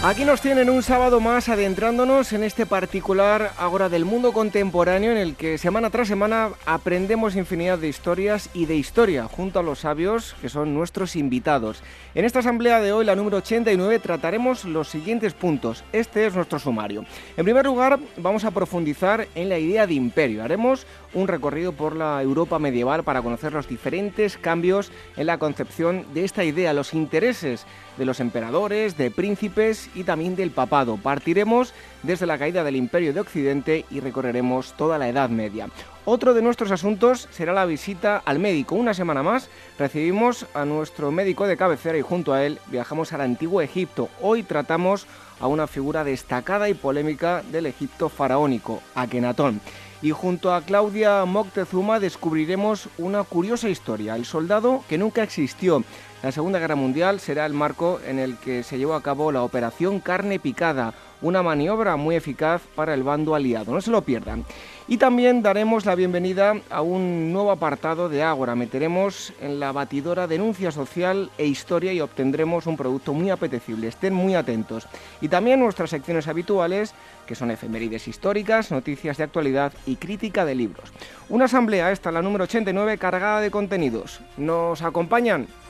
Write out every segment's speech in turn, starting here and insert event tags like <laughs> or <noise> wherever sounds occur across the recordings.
Aquí nos tienen un sábado más adentrándonos en este particular Ágora del mundo contemporáneo en el que semana tras semana aprendemos infinidad de historias y de historia junto a los sabios que son nuestros invitados. En esta asamblea de hoy, la número 89, trataremos los siguientes puntos. Este es nuestro sumario. En primer lugar, vamos a profundizar en la idea de imperio. Haremos un recorrido por la Europa medieval para conocer los diferentes cambios en la concepción de esta idea, los intereses de los emperadores, de príncipes y también del papado. Partiremos desde la caída del imperio de Occidente y recorreremos toda la Edad Media. Otro de nuestros asuntos será la visita al médico. Una semana más recibimos a nuestro médico de cabecera y junto a él viajamos al antiguo Egipto. Hoy tratamos a una figura destacada y polémica del Egipto faraónico, Akenatón y junto a Claudia Moctezuma descubriremos una curiosa historia, el soldado que nunca existió. La Segunda Guerra Mundial será el marco en el que se llevó a cabo la Operación Carne Picada, una maniobra muy eficaz para el bando aliado. No se lo pierdan. Y también daremos la bienvenida a un nuevo apartado de Ágora. Meteremos en la batidora denuncia social e historia y obtendremos un producto muy apetecible. Estén muy atentos. Y también nuestras secciones habituales, que son efemérides históricas, noticias de actualidad y crítica de libros. Una asamblea, esta la número 89, cargada de contenidos. ¿Nos acompañan?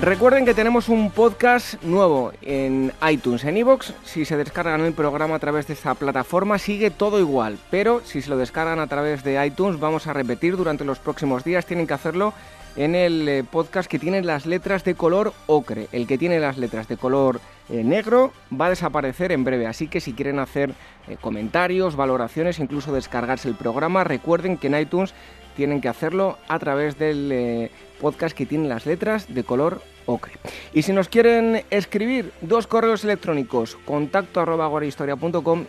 Recuerden que tenemos un podcast nuevo en iTunes, en iVoox. Si se descargan el programa a través de esta plataforma, sigue todo igual. Pero si se lo descargan a través de iTunes, vamos a repetir durante los próximos días. Tienen que hacerlo en el eh, podcast que tiene las letras de color ocre. El que tiene las letras de color eh, negro va a desaparecer en breve. Así que si quieren hacer eh, comentarios, valoraciones, incluso descargarse el programa, recuerden que en iTunes tienen que hacerlo a través del podcast que tiene las letras de color ocre. Y si nos quieren escribir, dos correos electrónicos, contacto arroba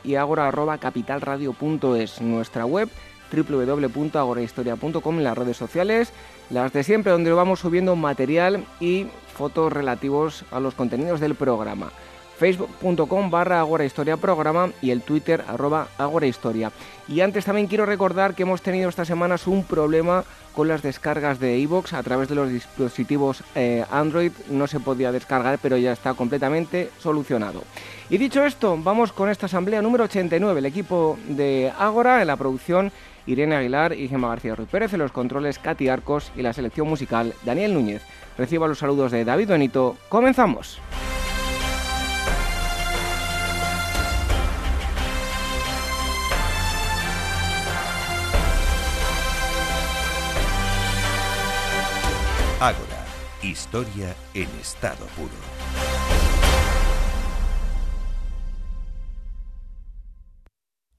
y agora capitalradio.es, nuestra web www.agorahistoria.com en las redes sociales, las de siempre donde vamos subiendo material y fotos relativos a los contenidos del programa facebook.com barra Historia Programa y el Twitter arroba Historia. Y antes también quiero recordar que hemos tenido estas semanas un problema con las descargas de iVoox a través de los dispositivos eh, Android. No se podía descargar, pero ya está completamente solucionado. Y dicho esto, vamos con esta asamblea número 89. El equipo de Ágora en la producción Irene Aguilar y Gemma García Ruiz Pérez, en los controles Katy Arcos y la selección musical Daniel Núñez. Reciba los saludos de David Benito. ¡Comenzamos! Historia en estado puro.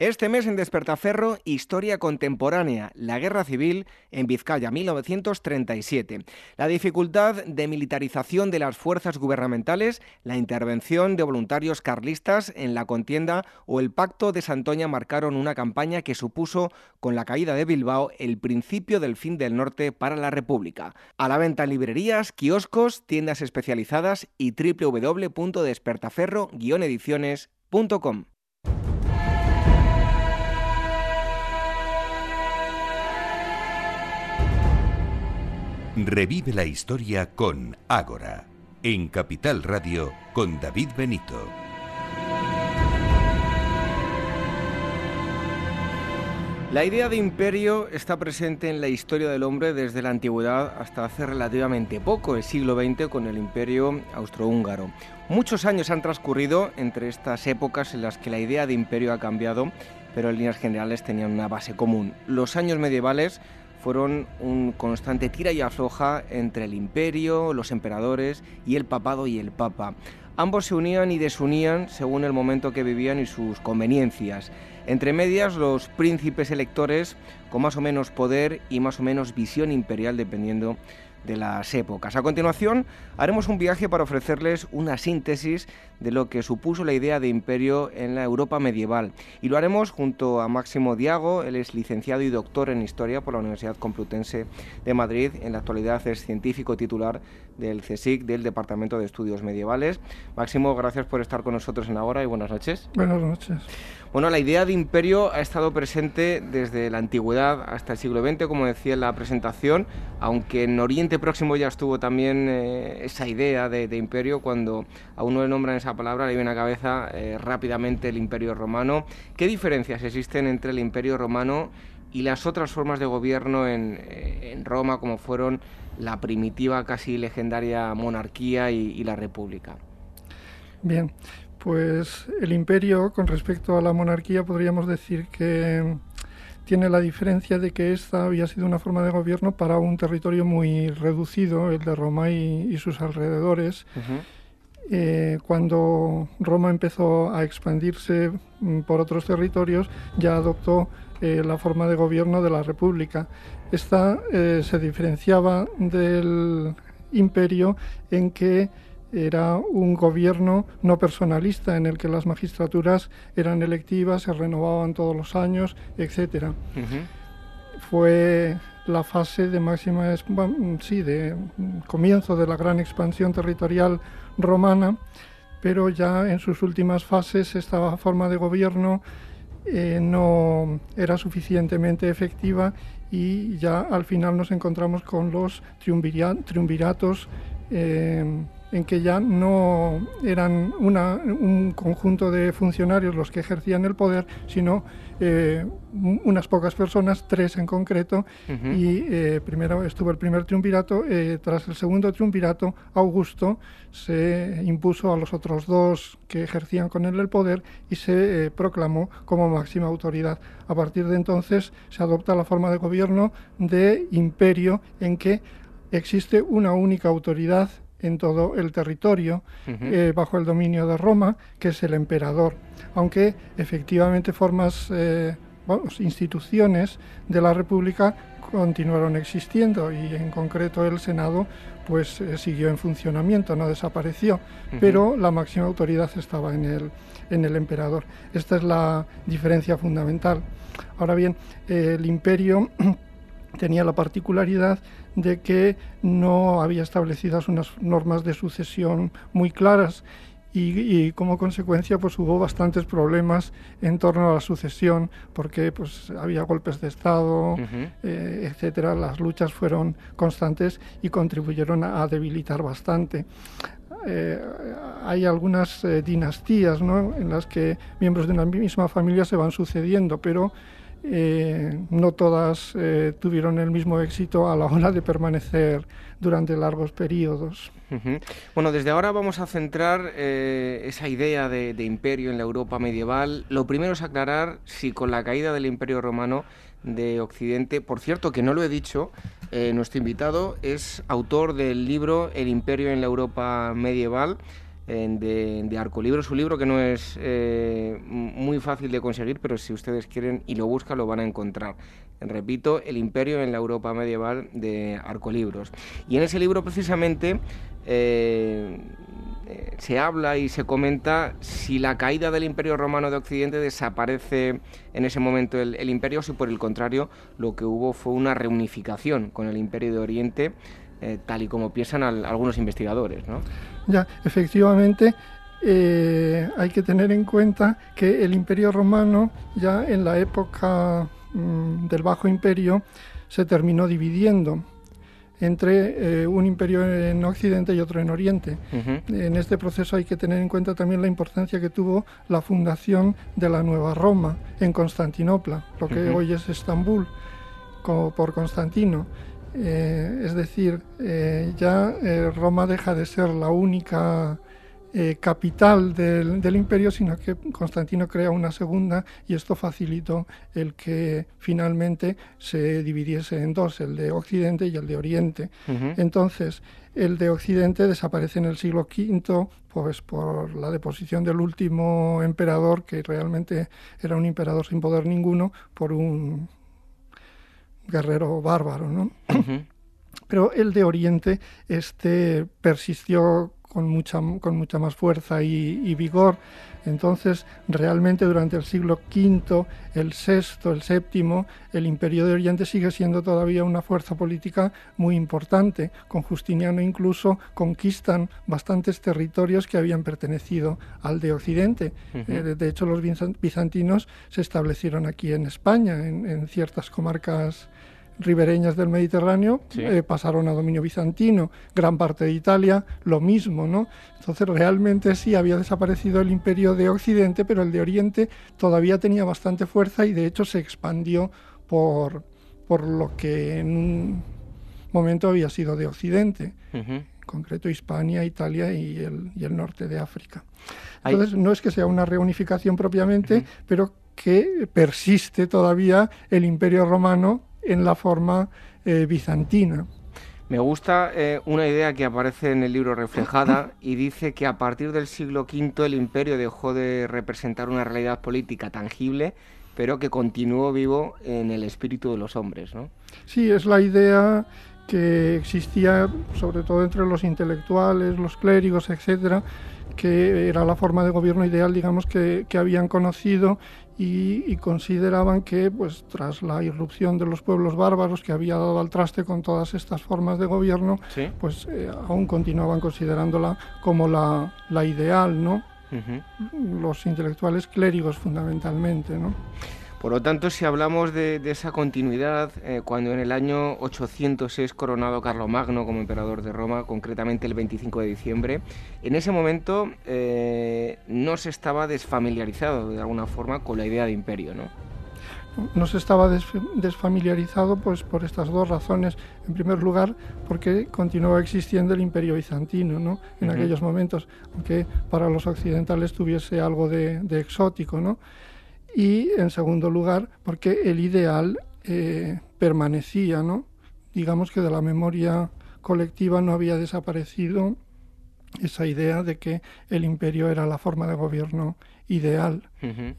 Este mes en Despertaferro, Historia Contemporánea, la Guerra Civil en Vizcaya, 1937. La dificultad de militarización de las fuerzas gubernamentales, la intervención de voluntarios carlistas en la contienda o el Pacto de Santoña marcaron una campaña que supuso, con la caída de Bilbao, el principio del fin del norte para la República. A la venta en librerías, kioscos, tiendas especializadas y www.despertaferro-ediciones.com. Revive la historia con Ágora, en Capital Radio con David Benito. La idea de imperio está presente en la historia del hombre desde la antigüedad hasta hace relativamente poco, el siglo XX, con el imperio austrohúngaro. Muchos años han transcurrido entre estas épocas en las que la idea de imperio ha cambiado, pero en líneas generales tenían una base común. Los años medievales fueron un constante tira y afloja entre el imperio, los emperadores y el papado y el papa. Ambos se unían y desunían según el momento que vivían y sus conveniencias. Entre medias, los príncipes electores con más o menos poder y más o menos visión imperial dependiendo de las épocas. A continuación, haremos un viaje para ofrecerles una síntesis de lo que supuso la idea de imperio en la Europa medieval. Y lo haremos junto a Máximo Diago, él es licenciado y doctor en Historia por la Universidad Complutense de Madrid. En la actualidad es científico titular del CSIC, del Departamento de Estudios Medievales. Máximo, gracias por estar con nosotros en ahora y buenas noches. Buenas noches. Bueno, la idea de imperio ha estado presente desde la antigüedad hasta el siglo XX, como decía en la presentación, aunque en Oriente Próximo ya estuvo también eh, esa idea de, imperio, cuando a uno le nombran esa palabra le viene a la cabeza eh, rápidamente el imperio romano. ¿Qué diferencias existen entre el imperio romano y las otras formas de gobierno en, eh, Roma, como fueron la primitiva, casi legendaria monarquía y la república? Bien, pues el imperio con respecto a la monarquía podríamos decir que tiene la diferencia de que esta había sido una forma de gobierno para un territorio muy reducido, el de Roma y, sus alrededores. Eh, cuando Roma empezó a expandirse mm, por otros territorios, ya adoptó eh, la forma de gobierno de la República. Esta eh, se diferenciaba del imperio en que era un gobierno no personalista en el que las magistraturas eran electivas, se renovaban todos los años, etc. Fue la fase de máxima, sí, de comienzo de la gran expansión territorial romana, pero ya en sus últimas fases esta forma de gobierno eh, no era suficientemente efectiva y ya al final nos encontramos con los triunviratos eh, en que ya no eran un conjunto de funcionarios los que ejercían el poder, sino eh, unas pocas personas, tres en concreto, y eh, primero estuvo el primer triunvirato, eh, tras el segundo triunvirato, Augusto se impuso a los otros dos que ejercían con él el poder y se proclamó como máxima autoridad. A partir de entonces se adopta la forma de gobierno de imperio en que existe una única autoridad en todo el territorio eh, bajo el dominio de Roma, que es el emperador. Aunque efectivamente formas, eh, instituciones de la República continuaron existiendo y en concreto el Senado pues eh, siguió en funcionamiento, no desapareció, pero la máxima autoridad estaba en el, en el emperador. Esta es la diferencia fundamental. Ahora bien, el imperio <clears throat> tenía la particularidad de que no había establecidas unas normas de sucesión muy claras y, como consecuencia pues hubo bastantes problemas en torno a la sucesión porque pues había golpes de estado eh, etcétera. Las luchas fueron constantes y contribuyeron a, debilitar bastante. Eh, hay algunas eh, dinastías ¿no? en las que miembros de una misma familia se van sucediendo pero eh, no todas eh, tuvieron el mismo éxito a la hora de permanecer durante largos periodos. Bueno, desde ahora vamos a centrar eh, esa idea de, imperio en la Europa medieval. Lo primero es aclarar si con la caída del imperio romano de Occidente, por cierto que no lo he dicho, nuestro invitado es autor del libro El imperio en la Europa medieval de, de Arcolibro. Es un libro que no es eh, muy fácil de conseguir, pero si ustedes quieren y lo buscan, lo van a encontrar. Repito, El Imperio en la Europa Medieval de Arcolibros. Y en ese libro, precisamente, eh, eh, se habla y se comenta si la caída del Imperio Romano de Occidente desaparece en ese momento el, el imperio, o si por el contrario lo que hubo fue una reunificación con el Imperio de Oriente eh, tal y como piensan algunos investigadores. ¿no? Ya, efectivamente, eh, hay que tener en cuenta que el Imperio Romano, ya en la época mm, del Bajo Imperio, se terminó dividiendo entre eh, un imperio en Occidente y otro en Oriente. En este proceso hay que tener en cuenta también la importancia que tuvo la fundación de la Nueva Roma en Constantinopla, lo que hoy es Estambul, como por Constantino. Eh, es decir, eh, ya eh, Roma deja de ser la única capital del, imperio, sino que Constantino crea una segunda y esto facilitó el que finalmente se dividiese en dos, el de Occidente y el de Oriente. Entonces, el de Occidente desaparece en el siglo V, pues por la deposición del último emperador, que realmente era un emperador sin poder ninguno, por un guerrero bárbaro, ¿no? pero el de Oriente este persistió con mucha, con mucha más fuerza y, vigor. Entonces, realmente durante el siglo V, el VI, el VII, el Imperio de Oriente sigue siendo todavía una fuerza política muy importante. Con Justiniano incluso conquistan bastantes territorios que habían pertenecido al de Occidente. Eh, de hecho, los bizantinos se establecieron aquí en España, en ciertas comarcas ribereñas del Mediterráneo eh, pasaron a dominio bizantino, gran parte de Italia lo mismo, ¿no? Entonces realmente sí había desaparecido el imperio de Occidente, pero el de Oriente todavía tenía bastante fuerza y de hecho se expandió por, por lo que en un momento había sido de Occidente, en concreto Hispania, Italia y el, y el norte de África. Entonces no es que sea una reunificación propiamente, pero que persiste todavía el imperio romano en la forma eh, bizantina. Me gusta eh, una idea que aparece en el libro reflejada <laughs> y dice que a partir del siglo V el imperio dejó de representar una realidad política tangible, pero que continuó vivo en el espíritu de los hombres. ¿no? Sí, es la idea que existía sobre todo entre los intelectuales, los clérigos, etcétera, que era la forma de gobierno ideal, digamos, que, que habían conocido y, consideraban que pues tras la irrupción de los pueblos bárbaros que había dado al traste con todas estas formas de gobierno, pues eh, aún continuaban considerándola como la, la ideal, ¿no? Los intelectuales clérigos fundamentalmente, ¿no? Por lo tanto, si hablamos de, esa continuidad, eh, cuando en el año 800 es coronado Carlomagno como emperador de Roma, concretamente el 25 de diciembre, en ese momento eh, no se estaba desfamiliarizado de alguna forma con la idea de imperio, ¿no? no se estaba desfamiliarizado pues por estas dos razones. En primer lugar, porque continuaba existiendo el imperio bizantino ¿no? en aquellos momentos, aunque para los occidentales tuviese algo de, de exótico. ¿no? Y en segundo lugar porque el ideal eh, permanecía, ¿no? Digamos que de la memoria colectiva no había desaparecido esa idea de que el imperio era la forma de gobierno ideal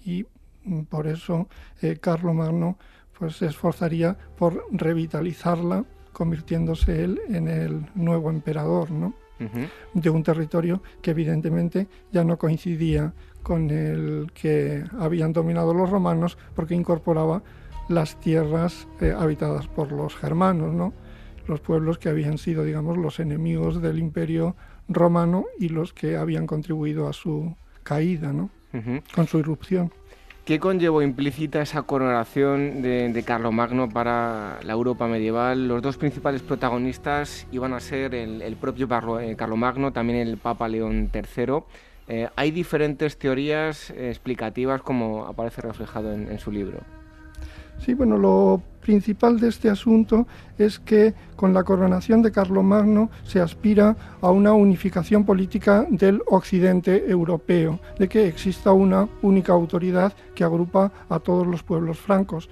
y por eso eh, Carlomagno pues se esforzaría por revitalizarla convirtiéndose él en el nuevo emperador, ¿no? de un territorio que evidentemente ya no coincidía con el que habían dominado los romanos porque incorporaba las tierras eh, habitadas por los germanos, ¿no? los pueblos que habían sido, digamos, los enemigos del imperio romano y los que habían contribuido a su caída, ¿no? con su irrupción. ¿Qué conllevó implícita esa coronación de, de Carlomagno para la Europa medieval? Los dos principales protagonistas iban a ser el, propio eh, Carlomagno, también el Papa León III. Eh, hay diferentes teorías explicativas como aparece reflejado en, su libro. Sí, bueno, lo principal de este asunto es que con la coronación de Carlomagno se aspira a una unificación política del occidente europeo, de que exista una única autoridad que agrupa a todos los pueblos francos.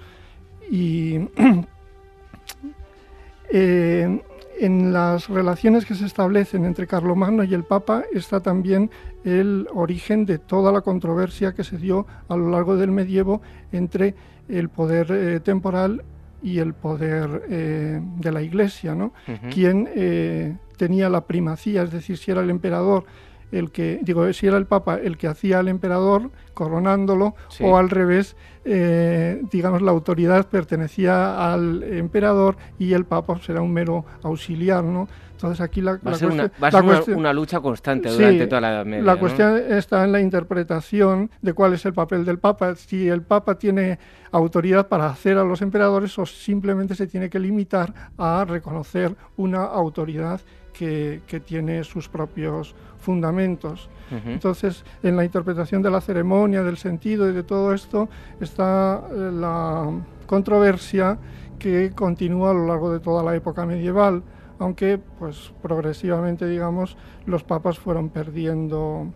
Y <clears throat> eh, en las relaciones que se establecen entre Carlomagno y el Papa está también el origen de toda la controversia que se dio a lo largo del medievo entre el poder eh, temporal y el poder eh, de la Iglesia, ¿no? Quien eh, tenía la primacía, es decir, si era el emperador el que, digo, si era el Papa el que hacía al emperador coronándolo o al revés, eh, digamos, la autoridad pertenecía al emperador y el Papa será pues, un mero auxiliar, ¿no? Entonces aquí la, va a ser, una, lucha constante durante toda la Edad Media. La cuestión está en la interpretación de cuál es el papel del Papa. Si el Papa tiene autoridad para hacer a los emperadores o simplemente se tiene que limitar a reconocer una autoridad que, que tiene sus propios fundamentos. Entonces, en la interpretación de la ceremonia, del sentido y de todo esto, está eh, la controversia que continúa a lo largo de toda la época medieval, aunque pues progresivamente, digamos, los papas fueron perdiendo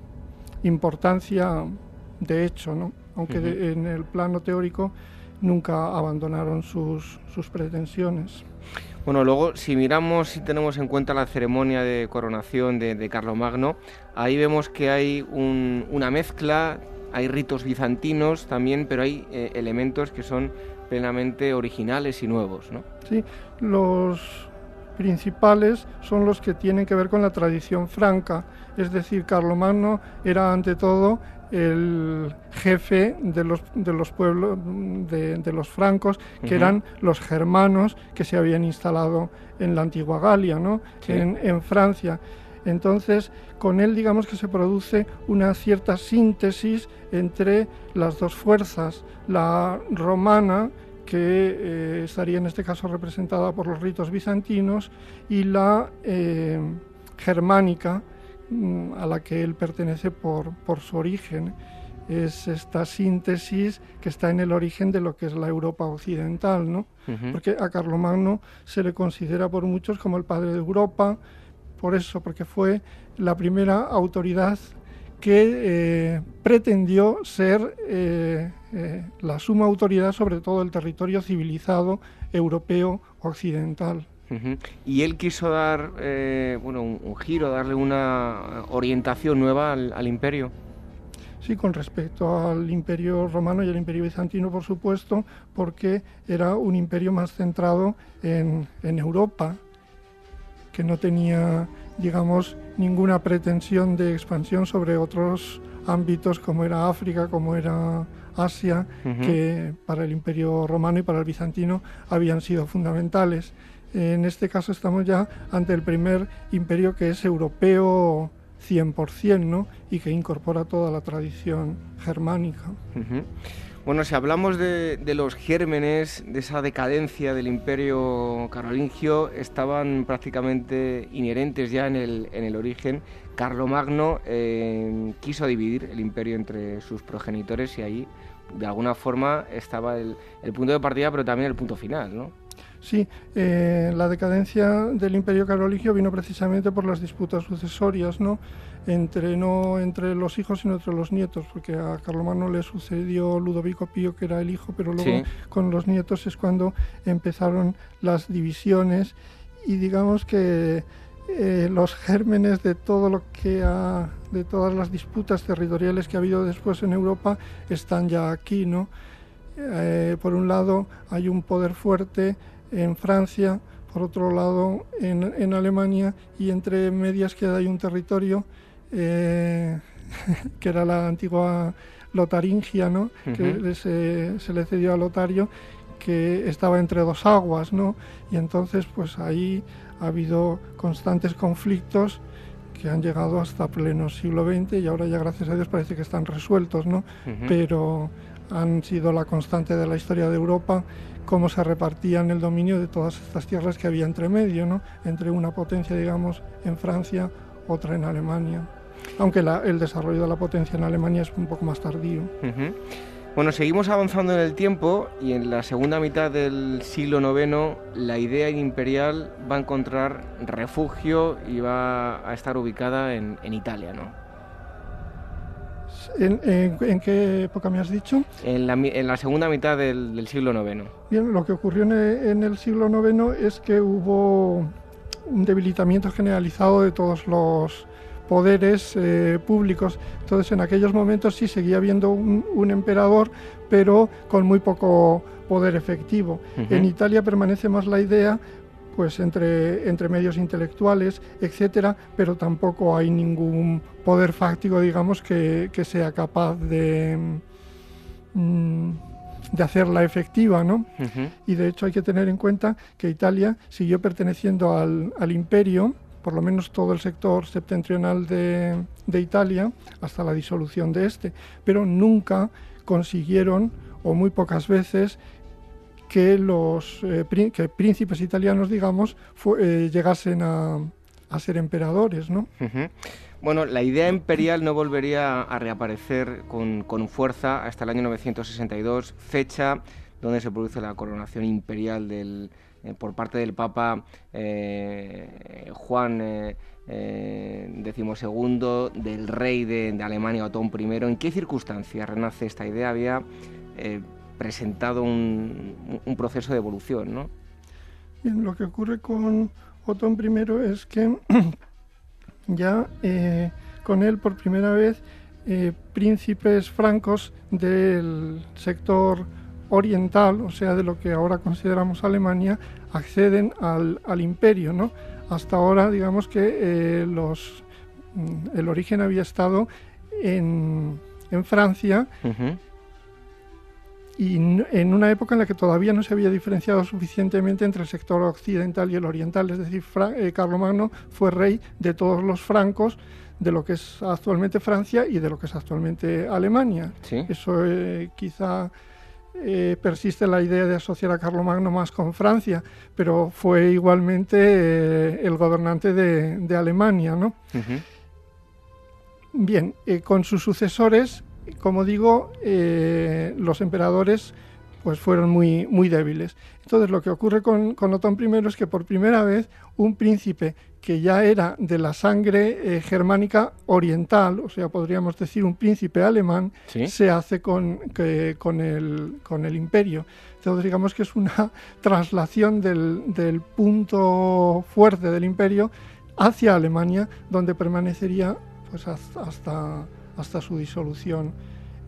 importancia de hecho, ¿no? aunque en el plano teórico nunca abandonaron sus, sus pretensiones. Bueno, luego si miramos y tenemos en cuenta la ceremonia de coronación de, de Carlomagno, ahí vemos que hay una mezcla, hay ritos bizantinos también, pero hay eh, elementos que son plenamente originales y nuevos, ¿no? Sí, los principales son los que tienen que ver con la tradición franca, es decir, Carlomagno era ante todo el jefe de los, de los pueblos de, los francos, que eran los germanos que se habían instalado en la antigua Galia, ¿no? en, en Francia. Entonces, con él digamos que se produce una cierta síntesis entre las dos fuerzas, la romana, que eh, estaría en este caso representada por los ritos bizantinos, y la eh, germánica, a la que él pertenece por, por su origen. Es esta síntesis que está en el origen de lo que es la Europa occidental, ¿no? Porque a Carlomagno se le considera por muchos como el padre de Europa, por eso, porque fue la primera autoridad que eh, pretendió ser eh, eh, la suma autoridad sobre todo el territorio civilizado europeo occidental. Y él quiso dar bueno, un, giro, darle una orientación nueva al, imperio. Sí, con respecto al imperio romano y al imperio bizantino, por supuesto, porque era un imperio más centrado en, en Europa, que no tenía, digamos, ninguna pretensión de expansión sobre otros ámbitos como era África, como era Asia, que para el Imperio Romano y para el Bizantino habían sido fundamentales. En este caso estamos ya ante el primer imperio que es europeo 100%, ¿no? Y que incorpora toda la tradición germánica. Bueno, si hablamos de, los gérmenes, de esa decadencia del imperio carolingio, estaban prácticamente inherentes ya en el, en el origen. Carlomagno eh, quiso dividir el imperio entre sus progenitores y ahí, de alguna forma, estaba el, punto de partida, pero también el punto final, ¿no? Sí, eh, la decadencia del imperio carolingio vino precisamente por las disputas sucesorias, ¿no? entre no entre los hijos sino entre los nietos, porque a Carlomagno le sucedió Ludovico Pío que era el hijo, pero luego con los nietos es cuando empezaron las divisiones y digamos que eh, los gérmenes de todo lo que ha, de todas las disputas territoriales que ha habido después en Europa están ya aquí, ¿no? Eh, por un lado hay un poder fuerte en Francia, por otro lado en, en Alemania y entre medias queda hay un territorio eh, <laughs> que era la antigua Lotaringia, ¿no? que se, le cedió a Lotario, que estaba entre dos aguas, ¿no? y entonces pues ahí ha habido constantes conflictos que han llegado hasta pleno siglo XX y ahora ya gracias a Dios parece que están resueltos, ¿no? Pero han sido la constante de la historia de Europa cómo se repartían el dominio de todas estas tierras que había entre medio, ¿no? Entre una potencia, digamos, en Francia, otra en Alemania aunque el desarrollo de la potencia en Alemania es un poco más tardío. Bueno, seguimos avanzando en el tiempo y en la segunda mitad del siglo IX la idea imperial va a encontrar refugio y va a estar ubicada en, Italia, ¿no? ¿En, qué época me has dicho? En la, segunda mitad del, siglo IX. Bien, lo que ocurrió en el siglo IX es que hubo un debilitamiento generalizado de todos los poderes eh, públicos. Entonces, en aquellos momentos sí seguía habiendo un, emperador, pero con muy poco poder efectivo. En Italia permanece más la idea pues entre, entre medios intelectuales, etcétera, pero tampoco hay ningún poder fáctico, digamos, que, sea capaz de, mm, de hacerla efectiva, ¿no? Y de hecho hay que tener en cuenta que Italia siguió perteneciendo al, al imperio, por lo menos todo el sector septentrional de, Italia, hasta la disolución de este, pero nunca consiguieron, o muy pocas veces, que los eh, príncipes italianos, digamos, eh, llegasen a, ser emperadores, ¿no? Bueno, la idea imperial no volvería a reaparecer con, fuerza hasta el año 962, fecha donde se produce la coronación imperial del, eh, por parte del Papa eh, Juan XII, eh, del rey de, Alemania Otón I. ¿En qué circunstancias renace esta idea? Había presentado un, proceso de evolución, ¿no? Bien, lo que ocurre con Otón I es que <clears throat> ya con él por primera vez príncipes francos del sector oriental, o sea, de lo que ahora consideramos Alemania, acceden al, imperio, ¿no? Hasta ahora, digamos que eh, los, mm, el origen había estado en, Francia y en una época en la que todavía no se había diferenciado suficientemente entre el sector occidental y el oriental, es decir, eh, Carlomagno fue rey de todos los francos, de lo que es actualmente Francia y de lo que es actualmente Alemania. Eso eh, quizá eh, persiste la idea de asociar a Carlomagno más con Francia, pero fue igualmente eh, el gobernante de, Alemania. ¿no? Bien, con sus sucesores, como digo, los emperadores pues fueron muy, muy débiles. Entonces lo que ocurre con, con Otón I es que por primera vez un príncipe que ya era de la sangre eh, germánica oriental, o sea, podríamos decir un príncipe alemán, se hace con, con, el, con el imperio. Entonces, digamos que es una <laughs> traslación del, punto fuerte del imperio hacia Alemania, donde permanecería pues, hasta, hasta su disolución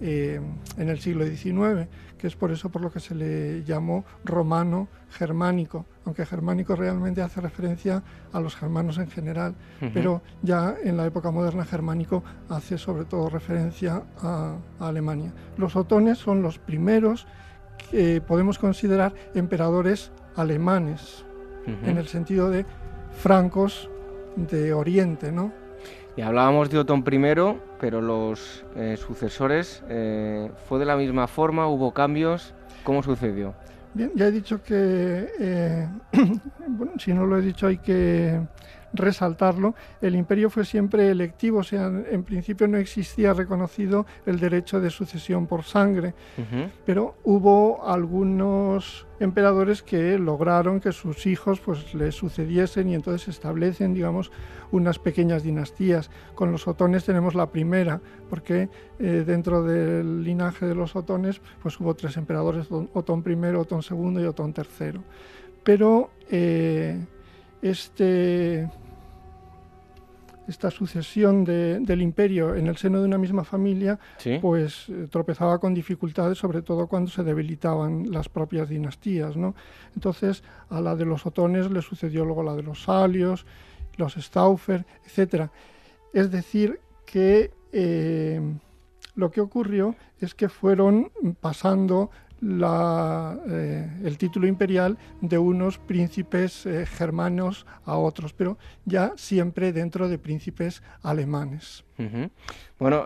eh, en el siglo XIX, que es por eso por lo que se le llamó romano germánico, aunque germánico realmente hace referencia a los germanos en general, pero ya en la época moderna germánico hace sobre todo referencia a, Alemania. Los otones son los primeros que podemos considerar emperadores alemanes, en el sentido de francos de Oriente, ¿no? Y hablábamos de Otón I, pero los eh, sucesores, eh, ¿fue de la misma forma? ¿Hubo cambios? ¿Cómo sucedió? Bien, ya he dicho que, eh, <clears throat> bueno, si no lo he dicho hay que resaltarlo, el imperio fue siempre electivo, o sea, en principio no existía reconocido el derecho de sucesión por sangre, pero hubo algunos emperadores que lograron que sus hijos pues le sucediesen y entonces establecen, digamos, unas pequeñas dinastías. Con los otones tenemos la primera, porque eh, dentro del linaje de los otones pues hubo tres emperadores, Otón I, Otón II y Otón III. Pero eh, este esta sucesión del imperio en el seno de una misma familia, pues eh, tropezaba con dificultades, sobre todo cuando se debilitaban las propias dinastías. ¿no? Entonces, a la de los otones le sucedió luego la de los salios, los Stauffer, etc. Es decir, que eh, lo que ocurrió es que fueron pasando la, eh, el título imperial de unos príncipes eh, germanos a otros, pero ya siempre dentro de príncipes alemanes. Bueno,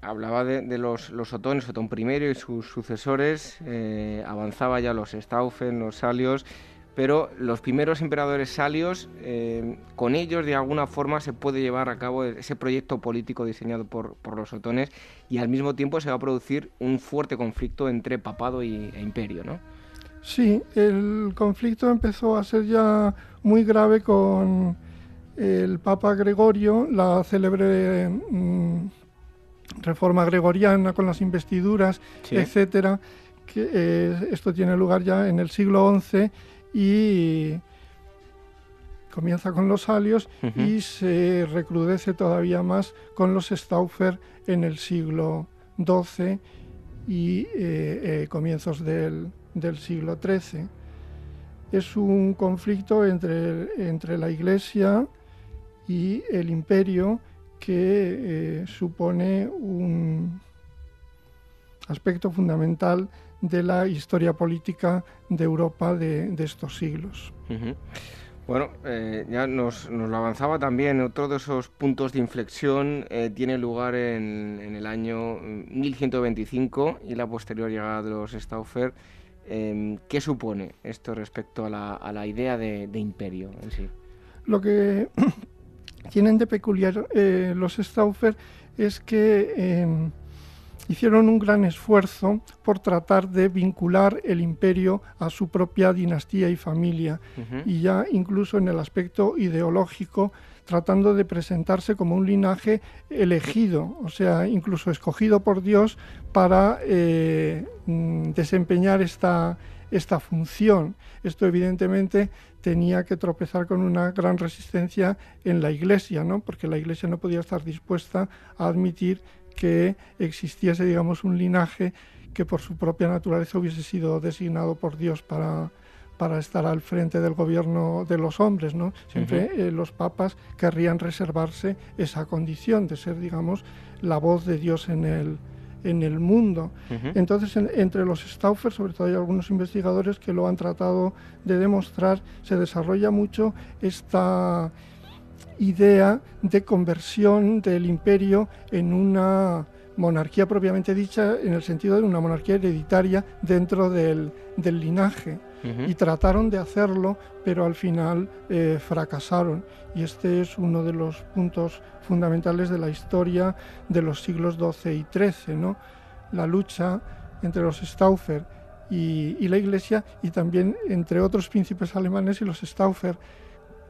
hablaba de, los, los, otones, Otón I y sus sucesores, avanzaba ya los Staufen, los Salios, pero los primeros emperadores salios, con ellos de alguna forma se puede llevar a cabo ese proyecto político diseñado por, por los otones y al mismo tiempo se va a producir un fuerte conflicto entre papado y, e imperio, ¿no? Sí, el conflicto empezó a ser ya muy grave con el Papa Gregorio, la célebre mm, reforma gregoriana con las investiduras, etcétera. Que, eh, esto tiene lugar ya en el siglo XI y comienza con los alios y se recrudece todavía más con los Stauffer en el siglo XII y eh, eh, comienzos del, siglo XIII. Es un conflicto entre, entre, la Iglesia y el imperio que eh, supone un aspecto fundamental de la historia política de Europa de, estos siglos. Bueno, eh, ya nos, lo avanzaba también, otro de esos puntos de inflexión eh, tiene lugar en, el año 1125 y la posterior llegada de los Stauffer. Em, ¿Qué supone esto respecto a la, idea de, imperio en sí? Lo que <coughs> tienen de peculiar eh, los Stauffer es que em, hicieron un gran esfuerzo por tratar de vincular el imperio a su propia dinastía y familia, y ya incluso en el aspecto ideológico, tratando de presentarse como un linaje elegido, o sea, incluso escogido por Dios para eh, mm, desempeñar esta, esta función. Esto evidentemente tenía que tropezar con una gran resistencia en la Iglesia, ¿no? porque la Iglesia no podía estar dispuesta a admitir que existiese, digamos, un linaje que por su propia naturaleza hubiese sido designado por Dios para, para estar al frente del gobierno de los hombres, ¿no? Siempre eh, los papas querrían reservarse esa condición de ser, digamos, la voz de Dios en el, en el mundo. Entonces, entre los Stauffer, sobre todo hay algunos investigadores que lo han tratado de demostrar, se desarrolla mucho esta idea de conversión del imperio en una monarquía propiamente dicha, en el sentido de una monarquía hereditaria dentro del, linaje. Y trataron de hacerlo, pero al final eh, fracasaron. Y este es uno de los puntos fundamentales de la historia de los siglos XII y XIII, ¿no? la lucha entre los Stauffer y, y la Iglesia y también entre otros príncipes alemanes y los Stauffer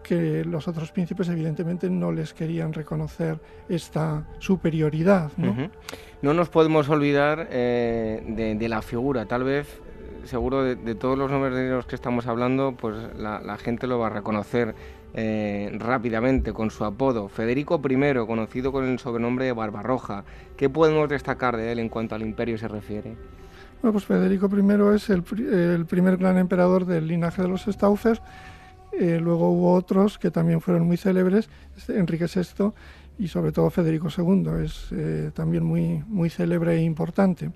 que los otros príncipes evidentemente no les querían reconocer esta superioridad. No, no nos podemos olvidar eh, de, la figura, tal vez, seguro de, todos los nombres de los que estamos hablando, pues la, gente lo va a reconocer eh, rápidamente con su apodo. Federico I, conocido con el sobrenombre de Barbarroja. ¿Qué podemos destacar de él en cuanto al imperio se refiere? Bueno, pues Federico I es el, el primer gran emperador del linaje de los Stauffer eh, luego hubo otros que también fueron muy célebres, este, Enrique VI y sobre todo Federico II, es eh, también muy, muy célebre e importante.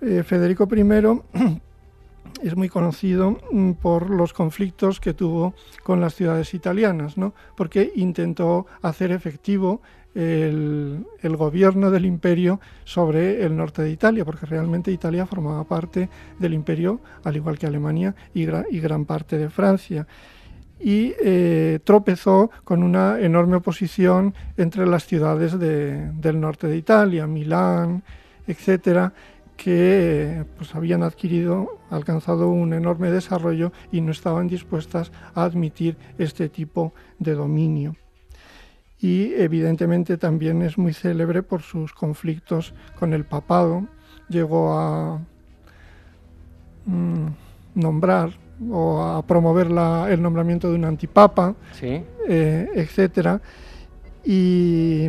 Eh, Federico I <clears throat> es muy conocido mm, por los conflictos que tuvo con las ciudades italianas, ¿no? porque intentó hacer efectivo el, gobierno del imperio sobre el norte de Italia, porque realmente Italia formaba parte del imperio, al igual que Alemania y gran parte de Francia y eh, tropezó con una enorme oposición entre las ciudades del norte de Italia, Milán, etcétera, que pues, habían adquirido, alcanzado un enorme desarrollo y no estaban dispuestas a admitir este tipo de dominio. Y evidentemente también es muy célebre por sus conflictos con el papado. Llegó a mm, nombrar o a promover el nombramiento de un antipapa, sí. Eh, etcétera. Y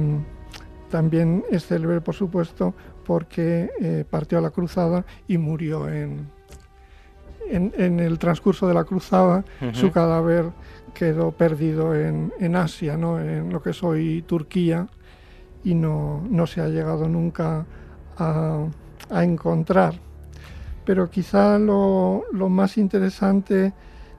también es célebre, por supuesto, porque eh, partió a la cruzada y murió en, en, el transcurso de la cruzada. Su cadáver quedó perdido en, en, Asia, ¿no? en lo que es hoy Turquía, y no, no se ha llegado nunca a, a encontrar pero quizá lo, más interesante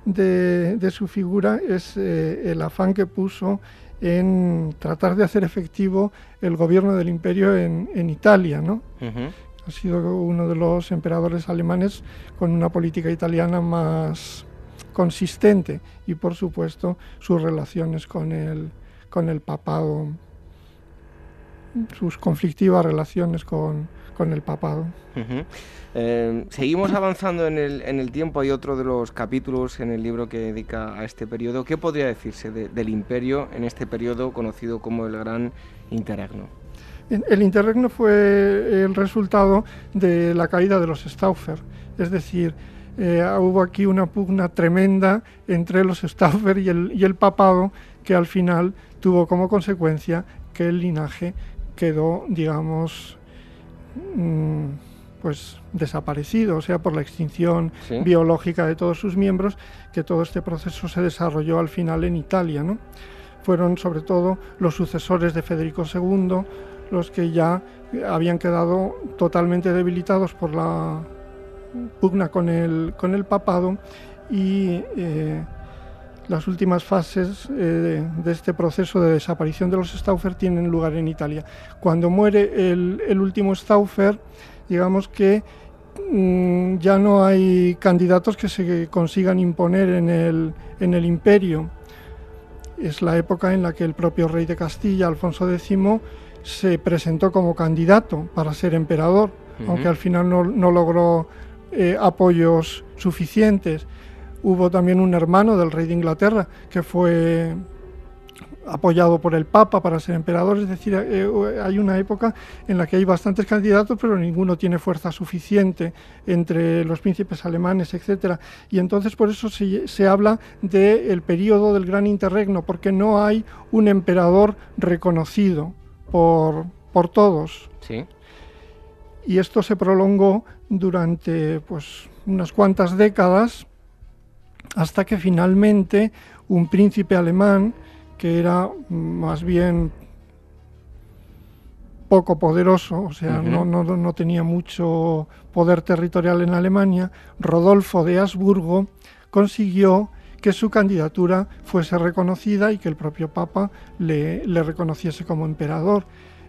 de, su figura es eh, el afán que puso en tratar de hacer efectivo el gobierno del imperio en, Italia, ¿no? Ha sido uno de los emperadores alemanes con una política italiana más consistente y, por supuesto, sus relaciones con el, con el papado, sus conflictivas relaciones con, con el papado. Eh, seguimos avanzando en el, en el, tiempo. Hay otro de los capítulos en el libro que dedica a este periodo. ¿Qué podría decirse del imperio en este periodo conocido como el Gran Interregno? El interregno fue el resultado de la caída de los Stauffer, es decir, eh, hubo aquí una pugna tremenda entre los Stauffer y el, y el papado que al final tuvo como consecuencia que el linaje quedó, digamos, pues desaparecido, o sea, por la extinción biológica de todos sus miembros, que todo este proceso se desarrolló al final en Italia, ¿no? Fueron sobre todo los sucesores de Federico II los que ya habían quedado totalmente debilitados por la pugna con el, con el papado y eh, las últimas fases eh, de, este proceso de desaparición de los Stauffer tienen lugar en Italia. Cuando muere el, el último Stauffer, digamos que mm, ya no hay candidatos que se consigan imponer en el, en el imperio. Es la época en la que el propio rey de Castilla, Alfonso X, se presentó como candidato para ser emperador, aunque al final no, logró eh, apoyos suficientes. Hubo también un hermano del rey de Inglaterra que fue apoyado por el Papa para ser emperador, es decir, eh, hay una época en la que hay bastantes candidatos, pero ninguno tiene fuerza suficiente entre los príncipes alemanes, etcétera. Y entonces por eso se, habla del periodo del Gran Interregno, porque no hay un emperador reconocido por, por todos. Sí. y esto se prolongó durante pues, unas cuantas décadas hasta que finalmente un príncipe alemán que era más bien poco poderoso, o sea, no, no, no, tenía mucho poder territorial en Alemania, Rodolfo de Habsburgo consiguió que su candidatura fuese reconocida y que el propio Papa le, le reconociese como emperador.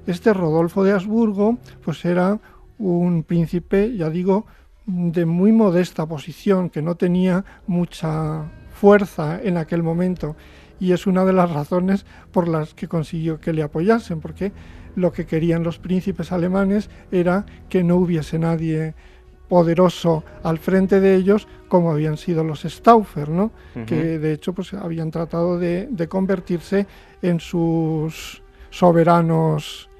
Este Rodolfo de Habsburgo, pues era un príncipe, ya digo, de muy modesta posición, que no tenía mucha fuerza en aquel momento. Y es una de las razones por las que consiguió que le apoyasen, porque lo que querían los príncipes alemanes era que no hubiese nadie poderoso al frente de ellos como habían sido los Stauffer, ¿no? que de hecho pues, habían tratado de, de convertirse en sus soberanos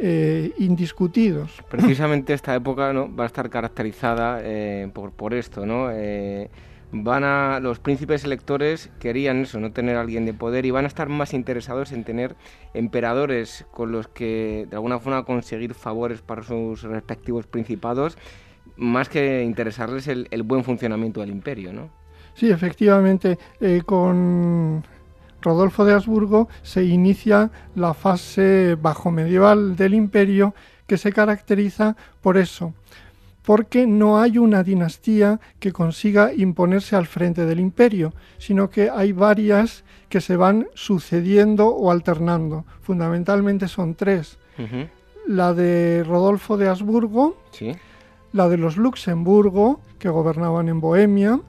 eh, indiscutidos. Precisamente esta época ¿no? va a estar caracterizada eh, por, por, esto, ¿no? Eh, van a los príncipes electores querían eso, no tener a alguien de poder y van a estar más interesados en tener emperadores con los que de alguna forma conseguir favores para sus respectivos principados, más que interesarles el, el buen funcionamiento del imperio, ¿no? Sí, efectivamente, con Rodolfo de Habsburgo se inicia la fase bajo medieval del imperio que se caracteriza por eso, porque no hay una dinastía que consiga imponerse al frente del imperio, sino que hay varias que se van sucediendo o alternando. Fundamentalmente son tres. La de Rodolfo de Habsburgo, la de los Luxemburgo, que gobernaban en Bohemia,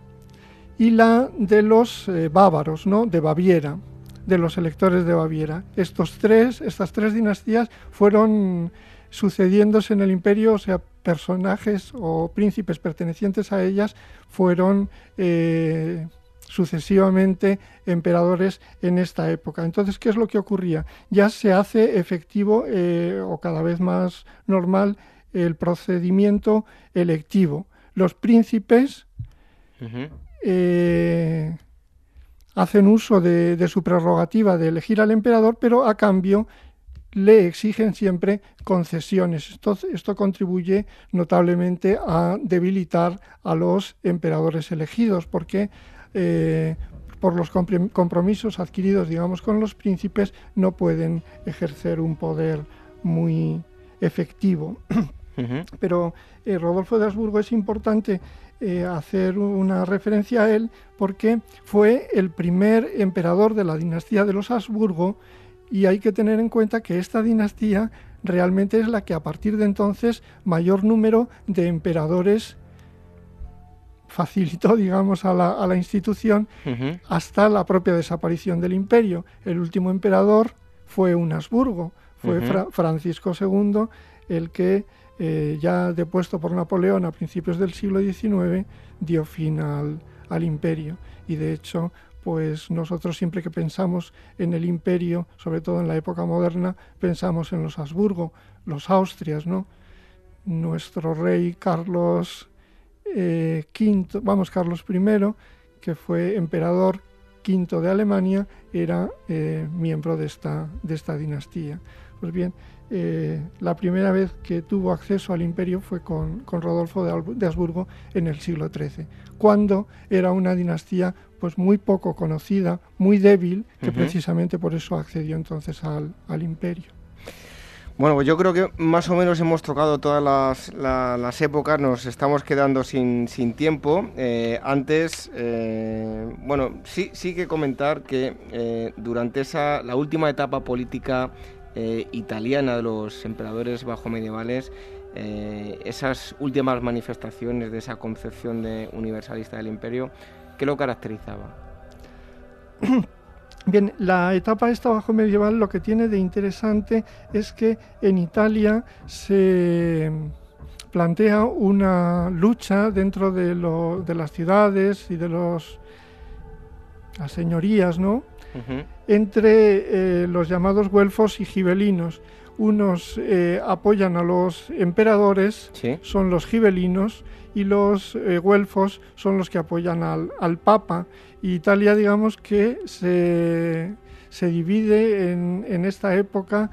y la de los eh, bávaros, ¿no? de Baviera, de los electores de Baviera. Estos tres, estas tres dinastías fueron sucediéndose en el imperio, o sea, personajes o príncipes pertenecientes a ellas fueron eh, sucesivamente emperadores en esta época. Entonces, ¿qué es lo que ocurría? Ya se hace efectivo eh, o cada vez más normal el procedimiento electivo. Los príncipes eh, hacen uso de, su prerrogativa de elegir al emperador, pero a cambio le exigen siempre concesiones. Esto, esto, contribuye notablemente a debilitar a los emperadores elegidos, porque eh, por los compromisos adquiridos, digamos, con los príncipes, no pueden ejercer un poder muy efectivo. Pero eh, Rodolfo de Habsburgo es importante eh, hacer una referencia a él porque fue el primer emperador de la dinastía de los Habsburgo y hay que tener en cuenta que esta dinastía realmente es la que a partir de entonces mayor número de emperadores facilitó, <laughs> digamos, a la, institución hasta la propia desaparición del imperio. El último emperador fue un Habsburgo, fue Francisco II el que eh, ya depuesto por Napoleón a principios del siglo XIX, dio fin al, imperio. Y de hecho, pues nosotros siempre que pensamos en el imperio, sobre todo en la época moderna, pensamos en los Habsburgo, los Austrias, ¿no? Nuestro rey Carlos eh, V, vamos, Carlos I, que fue emperador quinto de Alemania, era eh, miembro de esta, de esta dinastía. Pues bien, eh, la primera vez que tuvo acceso al imperio fue con, Rodolfo de, Habsburgo en el siglo XIII, cuando era una dinastía pues muy poco conocida, muy débil, que precisamente por eso accedió entonces al, imperio. Bueno, pues yo creo que más o menos hemos tocado todas las, épocas, nos estamos quedando sin, tiempo. Eh, antes, eh, bueno, sí, sí que comentar que durante esa, la última etapa política eh, italiana de los emperadores bajo medievales, eh, esas últimas manifestaciones de esa concepción de universalista del imperio, ¿qué lo caracterizaba? <coughs> Bien, la etapa esta bajo medieval lo que tiene de interesante es que en Italia se plantea una lucha dentro de, de las ciudades y de los las señorías, ¿no? Entre eh, los llamados güelfos y gibelinos. Unos eh, apoyan a los emperadores, son los gibelinos, y los eh, güelfos son los que apoyan al, Papa. Italia, digamos que se, divide en, esta época,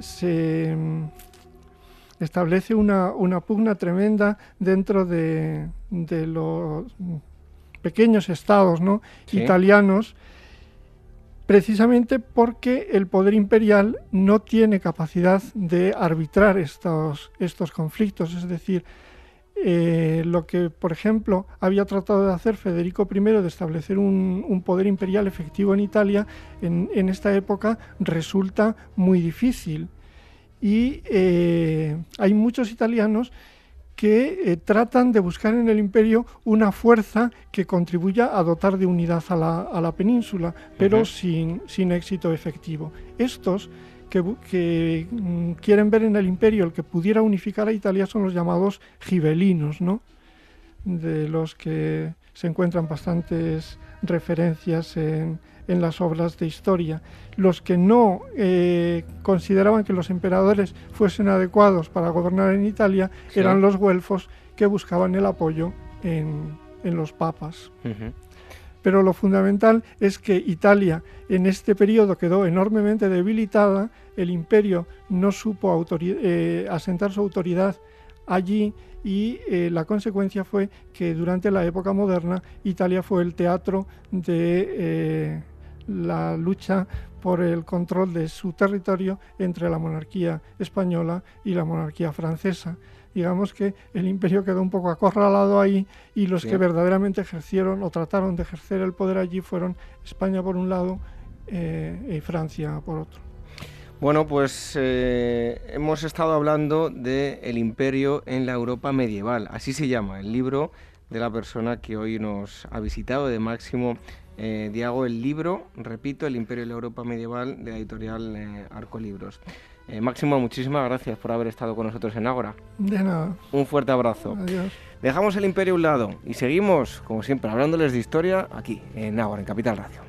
se, establece una, pugna tremenda dentro de, los pequeños estados ¿no? italianos, precisamente porque el poder imperial no tiene capacidad de arbitrar estos, estos conflictos. Es decir, eh, lo que, por ejemplo, había tratado de hacer Federico I de establecer un, poder imperial efectivo en Italia, en, esta época resulta muy difícil. Y eh, hay muchos italianos que eh, tratan de buscar en el imperio una fuerza que contribuya a dotar de unidad a la, península, pero sin, sin éxito efectivo. Estos que, mm, quieren ver en el imperio el que pudiera unificar a Italia son los llamados gibelinos, ¿no? de los que se encuentran bastantes referencias en, las obras de historia. Los que no eh, consideraban que los emperadores fuesen adecuados para gobernar en Italia eran los güelfos que buscaban el apoyo en, los papas. Pero lo fundamental es que Italia en este periodo quedó enormemente debilitada, el imperio no supo eh, asentar su autoridad allí y eh, la consecuencia fue que durante la época moderna Italia fue el teatro de eh, la lucha por el control de su territorio entre la monarquía española y la monarquía francesa. Digamos que el imperio quedó un poco acorralado ahí y los que verdaderamente ejercieron o trataron de ejercer el poder allí fueron España por un lado eh, y Francia por otro. Bueno, pues eh, hemos estado hablando de el imperio en la Europa medieval, así se llama el libro de la persona que hoy nos ha visitado, de Máximo eh, Diago, el libro, repito, El imperio en la Europa medieval de la editorial eh, Arco Libros. Eh, Máximo, muchísimas gracias por haber estado con nosotros en Ágora. De nada. Un fuerte abrazo. Adiós. Dejamos el imperio a un lado y seguimos, como siempre, hablándoles de historia aquí, en Ágora, en Capital Radio.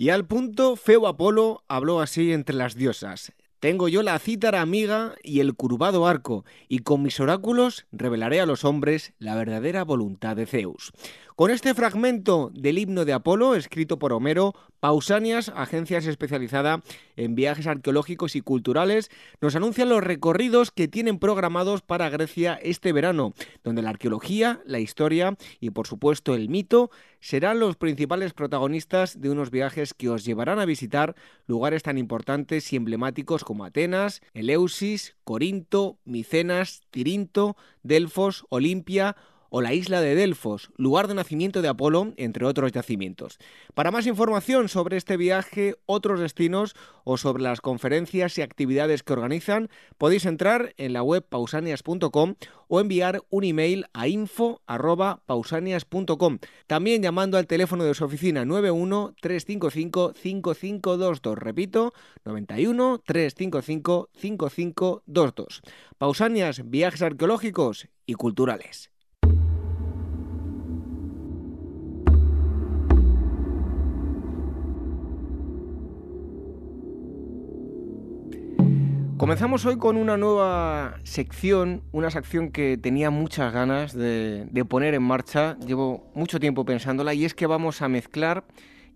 Y al punto, feo Apolo habló así entre las diosas. Tengo yo la cítara amiga y el curvado arco, y con mis oráculos revelaré a los hombres la verdadera voluntad de Zeus. Con este fragmento del himno de Apolo, escrito por Homero, Pausanias, agencia especializada en viajes arqueológicos y culturales, nos anuncian los recorridos que tienen programados para Grecia este verano, donde la arqueología, la historia y por supuesto el mito serán los principales protagonistas de unos viajes que os llevarán a visitar lugares tan importantes y emblemáticos como Atenas, Eleusis, Corinto, Micenas, Tirinto, Delfos, Olimpia o la isla de Delfos, lugar de nacimiento de Apolo, entre otros yacimientos. Para más información sobre este viaje, otros destinos o sobre las conferencias y actividades que organizan, podéis entrar en la web pausanias.com o enviar un email a info@pausanias.com. También llamando al teléfono de su oficina 91 355 5522. Repito, 91 355 5522. Pausanias, viajes arqueológicos y culturales. Comenzamos hoy con una nueva sección, una sección que tenía muchas ganas de, poner en marcha, llevo mucho tiempo pensándola, y es que vamos a mezclar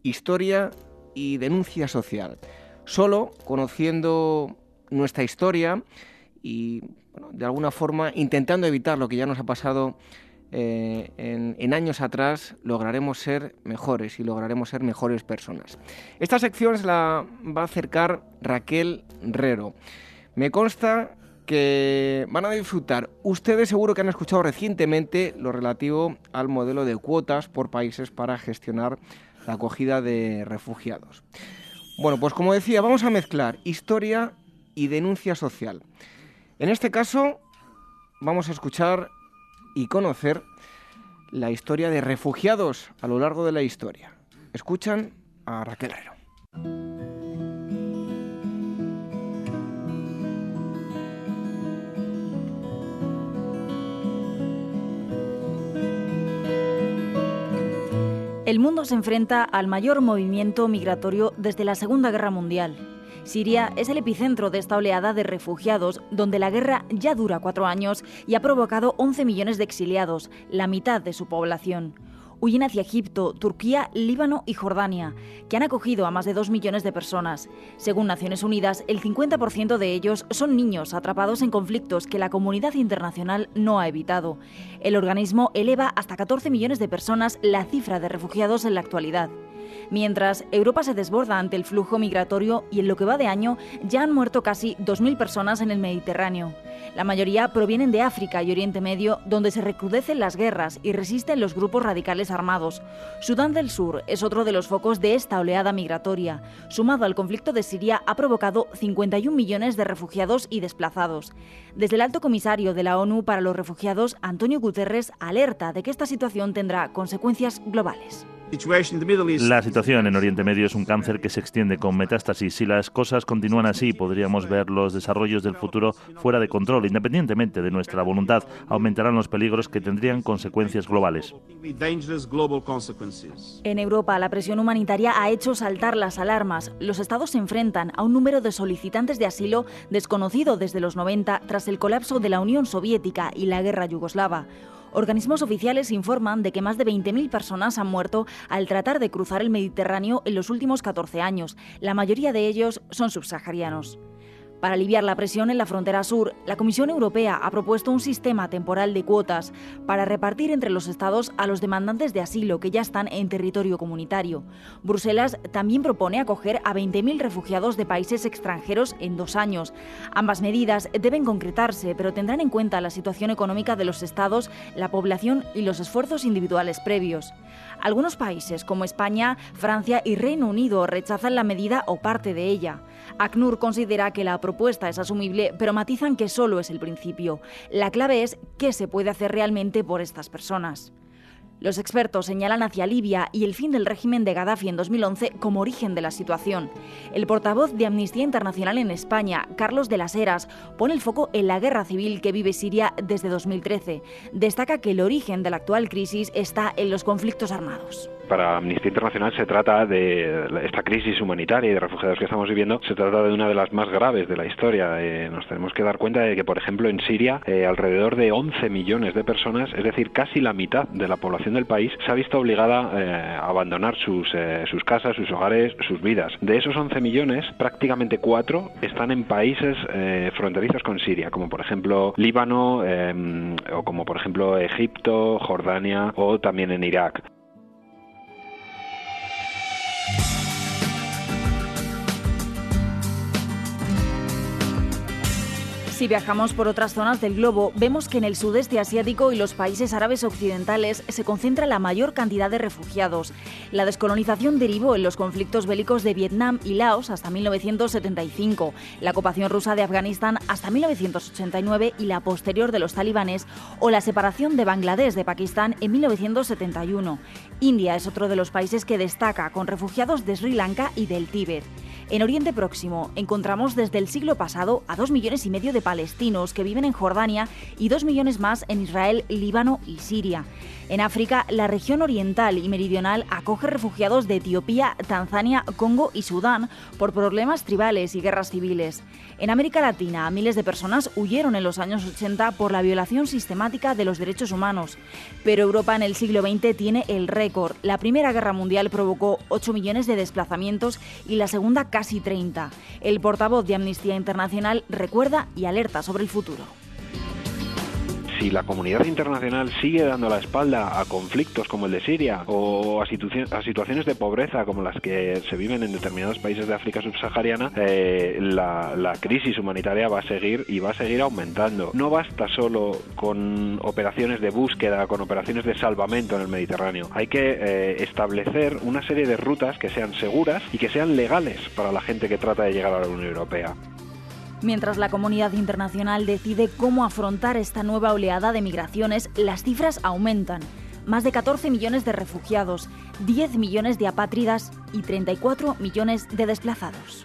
historia y denuncia social. Solo conociendo nuestra historia y de alguna forma intentando evitar lo que ya nos ha pasado eh, en, años atrás, lograremos ser mejores y lograremos ser mejores personas. Esta sección se la va a acercar Raquel Rero. Me consta que van a disfrutar. Ustedes seguro que han escuchado recientemente lo relativo al modelo de cuotas por países para gestionar la acogida de refugiados. Bueno, pues como decía, vamos a mezclar historia y denuncia social. En este caso, vamos a escuchar y conocer la historia de refugiados a lo largo de la historia. Escuchan a Raquel Herrero. El mundo se enfrenta al mayor movimiento migratorio desde la Segunda Guerra Mundial. Siria es el epicentro de esta oleada de refugiados, donde la guerra ya dura cuatro años y ha provocado 11 millones de exiliados, la mitad de su población huyen hacia Egipto, Turquía, Líbano y Jordania, que han acogido a más de dos millones de personas. Según Naciones Unidas, el 50% de ellos son niños atrapados en conflictos que la comunidad internacional no ha evitado. El organismo eleva hasta 14 millones de personas la cifra de refugiados en la actualidad. Mientras Europa se desborda ante el flujo migratorio y en lo que va de año ya han muerto casi 2.000 personas en el Mediterráneo. La mayoría provienen de África y Oriente Medio, donde se recrudecen las guerras y resisten los grupos radicales armados. Sudán del Sur es otro de los focos de esta oleada migratoria. Sumado al conflicto de Siria, ha provocado 51 millones de refugiados y desplazados. Desde el alto comisario de la ONU para los refugiados, Antonio Guterres, alerta de que esta situación tendrá consecuencias globales. La situación en Oriente Medio es un cáncer que se extiende con metástasis. Si las cosas continúan así, podríamos ver los desarrollos del futuro fuera de control. Independientemente de nuestra voluntad, aumentarán los peligros que tendrían consecuencias globales. En Europa, la presión humanitaria ha hecho saltar las alarmas. Los estados se enfrentan a un número de solicitantes de asilo desconocido desde los 90 tras el colapso de la Unión Soviética y la guerra yugoslava. Organismos oficiales informan de que más de 20.000 personas han muerto al tratar de cruzar el Mediterráneo en los últimos 14 años. La mayoría de ellos son subsaharianos. Para aliviar la presión en la frontera sur, la Comisión Europea ha propuesto un sistema temporal de cuotas para repartir entre los Estados a los demandantes de asilo que ya están en territorio comunitario. Bruselas también propone acoger a 20.000 refugiados de países extranjeros en dos años. Ambas medidas deben concretarse, pero tendrán en cuenta la situación económica de los Estados, la población y los esfuerzos individuales previos. Algunos países, como España, Francia y Reino Unido, rechazan la medida o parte de ella. ACNUR considera que la propuesta es asumible, pero matizan que solo es el principio. La clave es qué se puede hacer realmente por estas personas. Los expertos señalan hacia Libia y el fin del régimen de Gaddafi en 2011 como origen de la situación. El portavoz de Amnistía Internacional en España, Carlos de las Heras, pone el foco en la guerra civil que vive Siria desde 2013. Destaca que el origen de la actual crisis está en los conflictos armados para Amnistía Internacional se trata de esta crisis humanitaria y de refugiados que estamos viviendo, se trata de una de las más graves de la historia. Eh, nos tenemos que dar cuenta de que, por ejemplo, en Siria, eh, alrededor de 11 millones de personas, es decir, casi la mitad de la población del país, se ha visto obligada eh, a abandonar sus, sus casas, sus hogares, sus vidas. De esos 11 millones, prácticamente 4 están en países fronterizos con Siria, como por ejemplo Líbano, o como por ejemplo Egipto, Jordania o también en Irak. Si viajamos por otras zonas del globo, vemos que en el sudeste asiático y los países árabes occidentales se concentra la mayor cantidad de refugiados. La descolonización derivó en los conflictos bélicos de Vietnam y Laos hasta 1975, la ocupación rusa de Afganistán hasta 1989 y la posterior de los talibanes, o la separación de Bangladesh de Pakistán en 1971. India es otro de los países que destaca, con refugiados de Sri Lanka y del Tíbet. En Oriente Próximo encontramos desde el siglo pasado a dos millones y medio de palestinos que viven en Jordania y dos millones más en Israel, Líbano y Siria. En África, la región oriental y meridional acoge refugiados de Etiopía, Tanzania, Congo y Sudán por problemas tribales y guerras civiles. En América Latina, miles de personas huyeron en los años 80 por la violación sistemática de los derechos humanos. Pero Europa en el siglo XX tiene el récord. La Primera Guerra Mundial provocó 8 millones de desplazamientos y la Segunda casi 30. El portavoz de Amnistía Internacional recuerda y alerta sobre el futuro si la comunidad internacional sigue dando la espalda a conflictos como el de Siria o a, situaciones de pobreza como las que se viven en determinados países de África subsahariana, eh, la, crisis humanitaria va a seguir y va a seguir aumentando. No basta solo con operaciones de búsqueda, con operaciones de salvamento en el Mediterráneo. Hay que eh, establecer una serie de rutas que sean seguras y que sean legales para la gente que trata de llegar a la Unión Europea. Mientras la comunidad internacional decide cómo afrontar esta nueva oleada de migraciones, las cifras aumentan. Más de 14 millones de refugiados, 10 millones de apátridas y 34 millones de desplazados.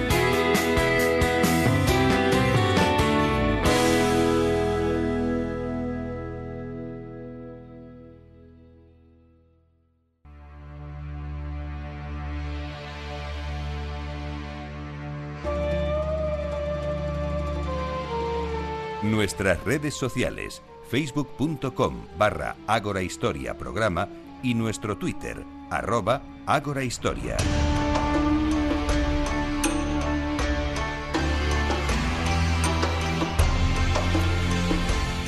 Nuestras redes sociales, facebook.com barra Ágora Historia Programa y nuestro Twitter, arroba Ágora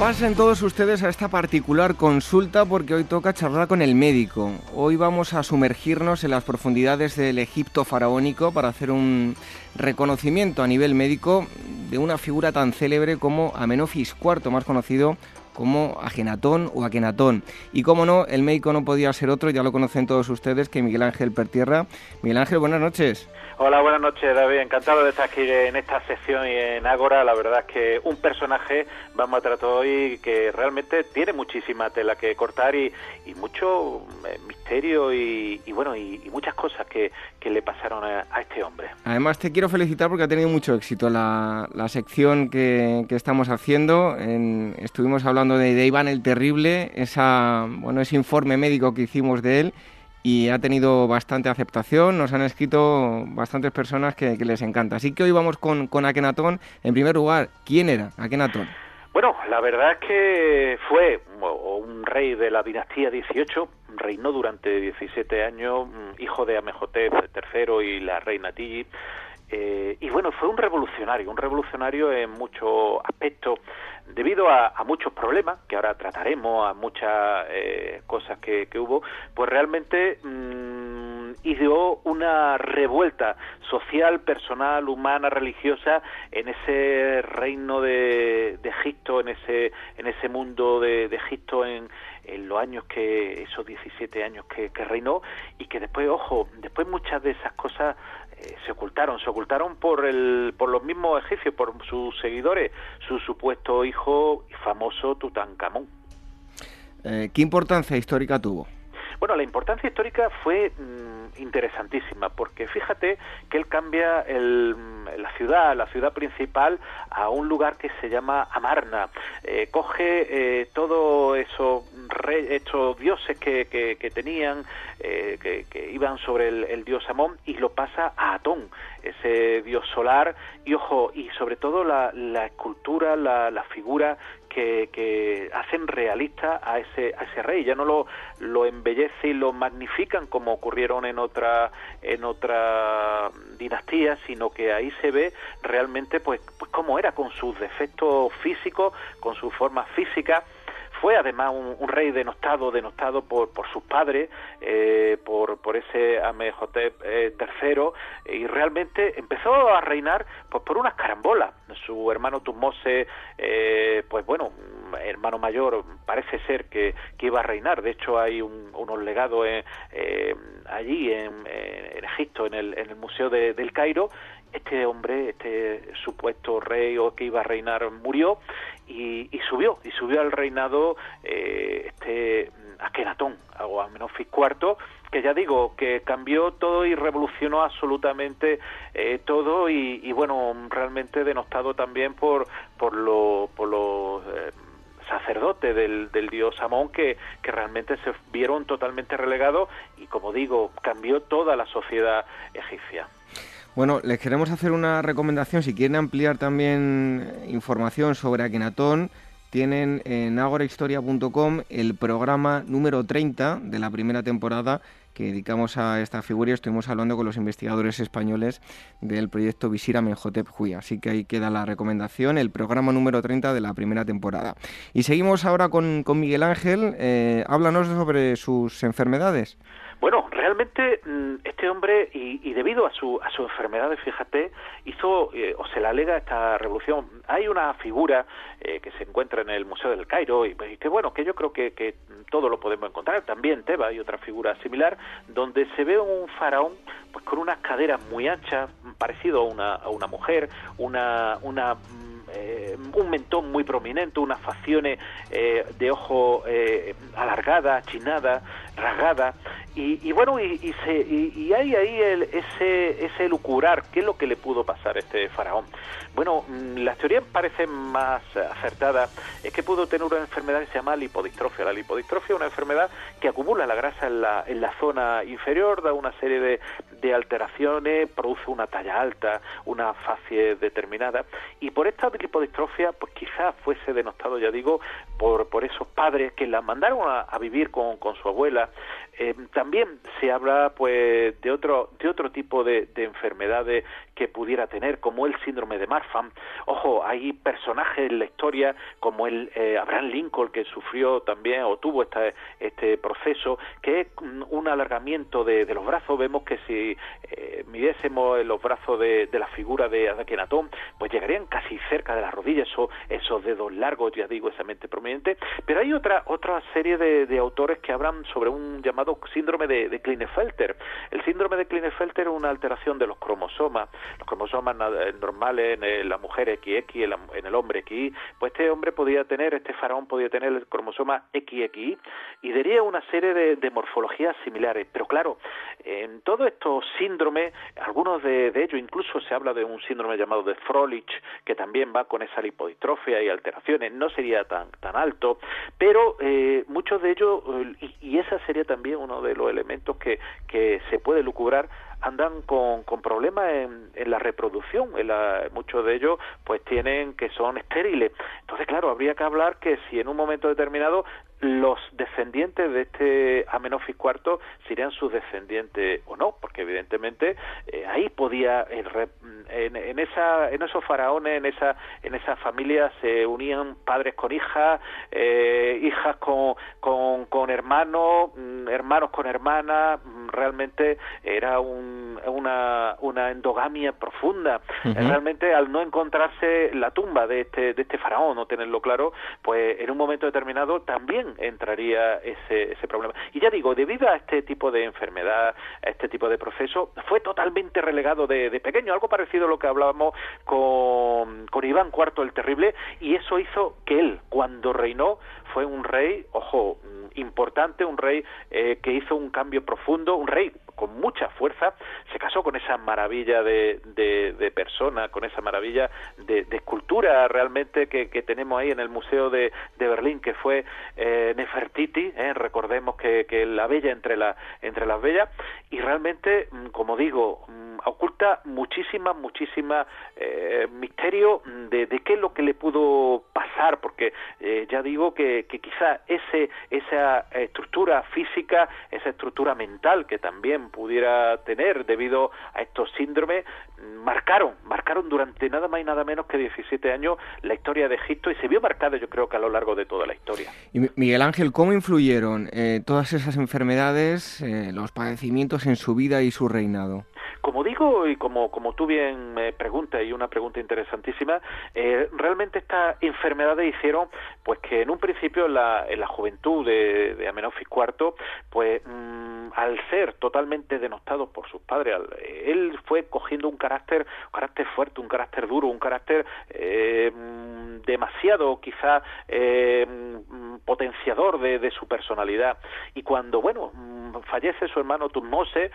Pasen todos ustedes a esta particular consulta porque hoy toca charlar con el médico. Hoy vamos a sumergirnos en las profundidades del Egipto faraónico para hacer un reconocimiento a nivel médico de una figura tan célebre como Amenofis IV, más conocido como Agenatón o Akenatón. Y como no, el médico no podía ser otro, ya lo conocen todos ustedes, que Miguel Ángel Pertierra. Miguel Ángel, buenas noches. Hola, buenas noches, David. Encantado de estar aquí en esta sección y en Ágora. La verdad es que un personaje vamos a tratar hoy que realmente tiene muchísima tela que cortar y, mucho eh, misterio y, bueno y, muchas cosas que, le pasaron a, este hombre. Además, te quiero felicitar porque ha tenido mucho éxito la, sección que, estamos haciendo. estuvimos hablando de, de Iván el Terrible, esa, bueno, ese informe médico que hicimos de él y ha tenido bastante aceptación. Nos han escrito bastantes personas que, les encanta. Así que hoy vamos con, con Akenatón. En primer lugar, ¿quién era Akenatón? Bueno, la verdad es que fue un rey de la dinastía 18, reinó durante 17 años, hijo de Amejotep III y la reina Tigi. Eh, y bueno, fue un revolucionario, un revolucionario en muchos aspectos, debido a, muchos problemas, que ahora trataremos, a muchas eh, cosas que, hubo, pues realmente mmm, una revuelta social, personal, humana, religiosa en ese reino de, Egipto, en ese, en ese mundo de, Egipto, en, en los años que, esos 17 años que, que, reinó, y que después, ojo, después muchas de esas cosas eh, se ocultaron, se ocultaron por, el, por los mismos egipcios, por sus seguidores, su supuesto hijo famoso Tutankamón. Eh, ¿Qué importancia histórica tuvo? Bueno, la importancia histórica fue mm, interesantísima, porque fíjate que él cambia el, la ciudad, la ciudad principal, a un lugar que se llama Amarna. Eh, coge eh, todo eso estos dioses que, que, tenían, eh, que, iban sobre el, dios Amón, y lo pasa a Atón, ese dios solar, y ojo, y sobre todo la, la escultura, la, la figura que, hacen realista a ese, a ese rey, ya no lo, lo embellece y lo magnifican como ocurrieron en otra, en otra dinastía, sino que ahí se ve realmente pues, pues cómo era con sus defectos físicos, con su forma física fue además un, rey denostado, denostado por, por sus padres, eh, por, por ese Amehotep eh, III, y realmente empezó a reinar pues, por unas carambolas. Su hermano Tutmose, eh, pues bueno, hermano mayor, parece ser que, que, iba a reinar. De hecho, hay unos legados eh, allí en, Egipto, en el, en el Museo del Cairo, este hombre, este supuesto rey o que iba a reinar, murió y, subió, y subió al reinado eh, este Akenatón, o Amenofis IV, que ya digo, que cambió todo y revolucionó absolutamente eh, todo y, bueno, realmente denostado también por, por, lo, por los eh, sacerdotes del, del, dios Amón que, que realmente se vieron totalmente relegados y como digo, cambió toda la sociedad egipcia. Bueno, les queremos hacer una recomendación. Si quieren ampliar también información sobre Akenatón, tienen en agorahistoria.com el programa número 30 de la primera temporada que dedicamos a esta figura y estuvimos hablando con los investigadores españoles del proyecto Visira Menhotep Hui. Así que ahí queda la recomendación, el programa número 30 de la primera temporada. Y seguimos ahora con, Miguel Ángel. Eh, háblanos sobre sus enfermedades. Bueno, realmente mm, este hombre, y, debido a su, a su enfermedad, fíjate, hizo, eh, o se le alega esta revolución. Hay una figura eh, que se encuentra en el Museo del Cairo, y, que bueno, que yo creo que, que todo lo podemos encontrar. También Teba hay otra figura similar, donde se ve un faraón pues con unas caderas muy anchas, parecido a una, a una mujer, una, una eh, un mentón muy prominente, unas facciones eh, de ojo eh, alargada, chinada, rasgada, y, bueno, y, se, y, hay ahí el, ese, ese lucurar, ¿qué es lo que le pudo pasar a este faraón? Bueno, mm, las teorías parecen más acertadas, es que pudo tener una enfermedad que se llama lipodistrofia. La lipodistrofia es una enfermedad que acumula la grasa en la, en la zona inferior, da una serie de, de alteraciones, produce una talla alta, una fase determinada, y por esta lipodistrofia, pues quizás fuese denostado, ya digo, por, por esos padres que la mandaron a, vivir con, con su abuela, eh, también se habla pues de otro de otro tipo de, enfermedades que pudiera tener como el síndrome de Marfan. Ojo hay personajes en la historia como el eh, Abraham Lincoln que sufrió también o tuvo este este proceso que es un alargamiento de, los brazos. Vemos que si eh, midiésemos los brazos de, la figura de Akenatón pues llegarían casi cerca de las rodillas esos, esos dedos largos ya digo esa mente prominente. Pero hay otra otra serie de, de autores que hablan sobre un llamado síndrome de, de Klinefelter. El síndrome de Klinefelter es una alteración de los cromosomas, los cromosomas eh, normales en la mujer XX, en el hombre XY, pues este hombre podía tener, este faraón podía tener el cromosoma XXI y daría una serie de, morfologías similares. Pero claro, en todos estos síndromes, algunos de, ellos, incluso se habla de un síndrome llamado de Froelich, que también va con esa lipodistrofia y alteraciones, no sería tan, tan alto, pero eh, muchos de ellos, eh, y esa sería también uno de los elementos que, que se puede lucubrar andan con, con problemas en, en, la reproducción. En la, muchos de ellos pues tienen que son estériles. Entonces, claro, habría que hablar que si en un momento determinado los descendientes de este Amenofis IV serían sus descendientes o no, porque evidentemente eh, ahí podía en, en, esa en esos faraones, en esa en esa familia se unían padres con hijas, eh, hijas con, con, con hermanos, mm, hermanos con hermanas, mm, realmente era un, una, una endogamia profunda. Realmente al no encontrarse la tumba de este de este faraón, no tenerlo claro, pues en un momento determinado también entraría ese, ese problema. Y ya digo, debido a este tipo de enfermedad, a este tipo de proceso, fue totalmente relegado de, de pequeño, algo parecido a lo que hablábamos con, con Iván IV el Terrible, y eso hizo que él, cuando reinó, fue un rey, ojo, importante, un rey eh, que hizo un cambio profundo, un rey con mucha fuerza, se casó con esa maravilla de, de, persona, con esa maravilla de, escultura realmente que, tenemos ahí en el Museo de, Berlín, que fue eh, Nefertiti, eh, recordemos que, que, la bella entre, la, entre las bellas, y realmente, mm, como digo, mm, oculta muchísima, muchísima eh, misterio de, de, qué es lo que le pudo pasar, porque eh, ya digo que, que quizá ese, esa estructura física, esa estructura mental que también pudiera tener debido a estos síndromes, marcaron, marcaron durante nada más y nada menos que 17 años la historia de Egipto y se vio marcada yo creo que a lo largo de toda la historia. Y Miguel Ángel, ¿cómo influyeron eh, todas esas enfermedades, eh, los padecimientos en su vida y su reinado? Como digo y como, como tú bien me preguntas y una pregunta interesantísima, eh, realmente estas enfermedades hicieron pues que en un principio en la, en la juventud de, de Amenofis IV, pues mm, al ser totalmente denostado por sus padres, él fue cogiendo un carácter, un carácter fuerte, un carácter duro, un carácter eh, demasiado quizá eh, potenciador de, su personalidad. Y cuando, bueno, fallece su hermano Tutmose,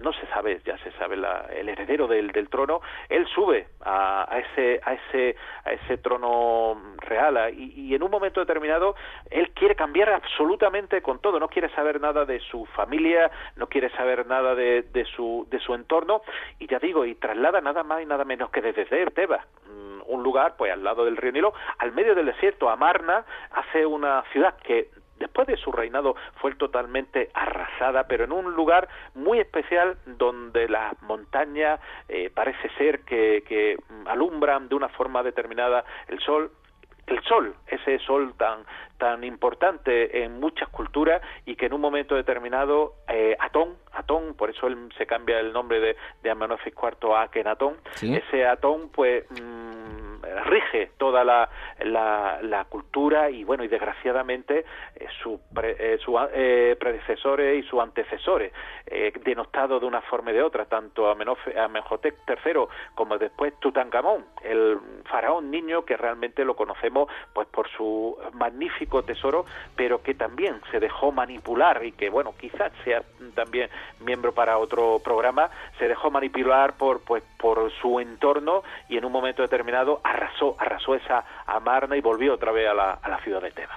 no se sabe, ya se sabe la, el heredero del, del, trono, él sube a, a, ese a ese a ese trono real y, en un momento determinado él quiere cambiar absolutamente con todo, no quiere saber nada de su familia, no quiere saber nada de, de su de su entorno y ya digo y traslada nada más y nada menos que desde Tebas mm, un lugar pues al lado del río Nilo, al medio del desierto, Amarna, hace una ciudad que después de su reinado fue totalmente arrasada, pero en un lugar muy especial donde las montañas eh, parece ser que, que alumbran de una forma determinada el sol el sol, ese sol tan tan importante en muchas culturas y que en un momento determinado eh, Atón, Atón, por eso él se cambia el nombre de, de Amenofis IV a Akenatón, ese Atón pues mm, rige toda la, la, cultura y bueno y desgraciadamente eh, su, eh, su eh, predecesores y sus antecesores denostados de una forma y de otra tanto Amenhotep III como después Tutankamón el faraón niño que realmente lo conocemos pues por su magnífico tesoro pero que también se dejó manipular y que bueno quizás sea también miembro para otro programa se dejó manipular por pues por su entorno y en un momento determinado arrasó arrasó esa Amarna y volvió otra vez a la, a la ciudad de Tebas.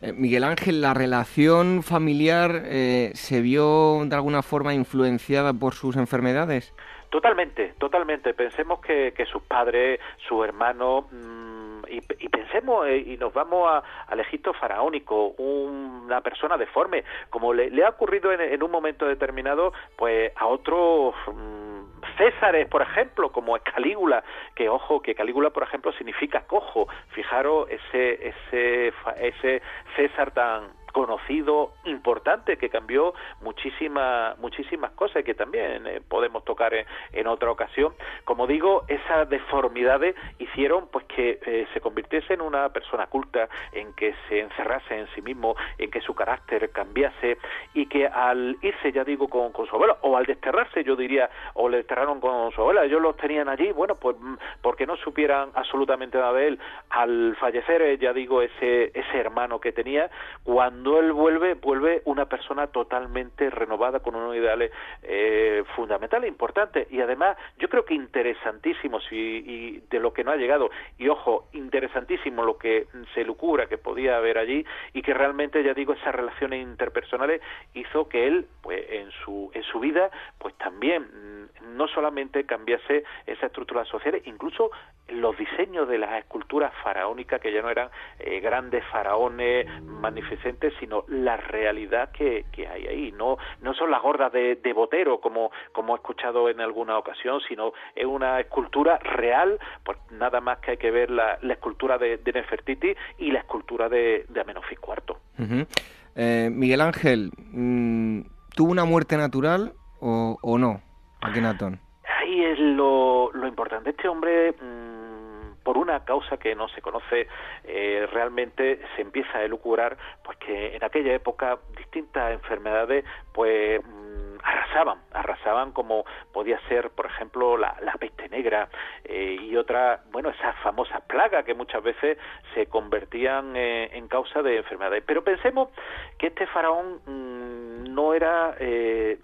Eh, Miguel Ángel, ¿la relación familiar eh, se vio de alguna forma influenciada por sus enfermedades? Totalmente, totalmente. Pensemos que, que sus padres, su hermano, mm, y, pensemos eh, y nos vamos al Egipto faraónico, una persona deforme, como le, ha ocurrido en, un momento determinado, pues a otros mm, Césares, por ejemplo, como es Calígula, que ojo, que Calígula, por ejemplo, significa cojo. Fijaros ese, ese, ese César tan conocido, importante, que cambió muchísimas muchísimas cosas que también eh, podemos tocar en, otra ocasión. Como digo, esas deformidades hicieron pues que eh, se convirtiese en una persona culta, en que se encerrase en sí mismo, en que su carácter cambiase y que al irse, ya digo, con, con su abuela, o al desterrarse, yo diría, o le desterraron con su abuela, ellos los tenían allí, bueno, pues mm, porque no supieran absolutamente nada de él, al fallecer, eh, ya digo, ese, ese hermano que tenía, cuando cuando él vuelve, vuelve una persona totalmente renovada con unos ideales eh, fundamentales, importantes y además yo creo que interesantísimos y, de lo que no ha llegado. Y ojo, interesantísimo lo que se lucura que podía haber allí y que realmente, ya digo, esas relaciones interpersonales hizo que él, pues en su, en su vida, pues también mm, no solamente cambiase esa estructura social, incluso los diseños de las esculturas faraónicas, que ya no eran eh, grandes faraones magnificentes, sino la realidad que, hay ahí. No, no son las gordas de, Botero, como, como he escuchado en alguna ocasión, sino es una escultura real, pues nada más que hay que ver la, escultura de, Nefertiti y la escultura de, de Amenofis IV. Eh, Miguel Ángel, mm, ¿tuvo una muerte natural o, o no, Akenatón? Ahí es lo, lo importante. Este hombre... Mm, por una causa que no se conoce eh, realmente se empieza a elucubrar pues que en aquella época distintas enfermedades pues mm, arrasaban, arrasaban como podía ser, por ejemplo, la, peste negra eh, y otra, bueno, esas famosas plagas que muchas veces se convertían eh, en causa de enfermedades. Pero pensemos que este faraón mm, no era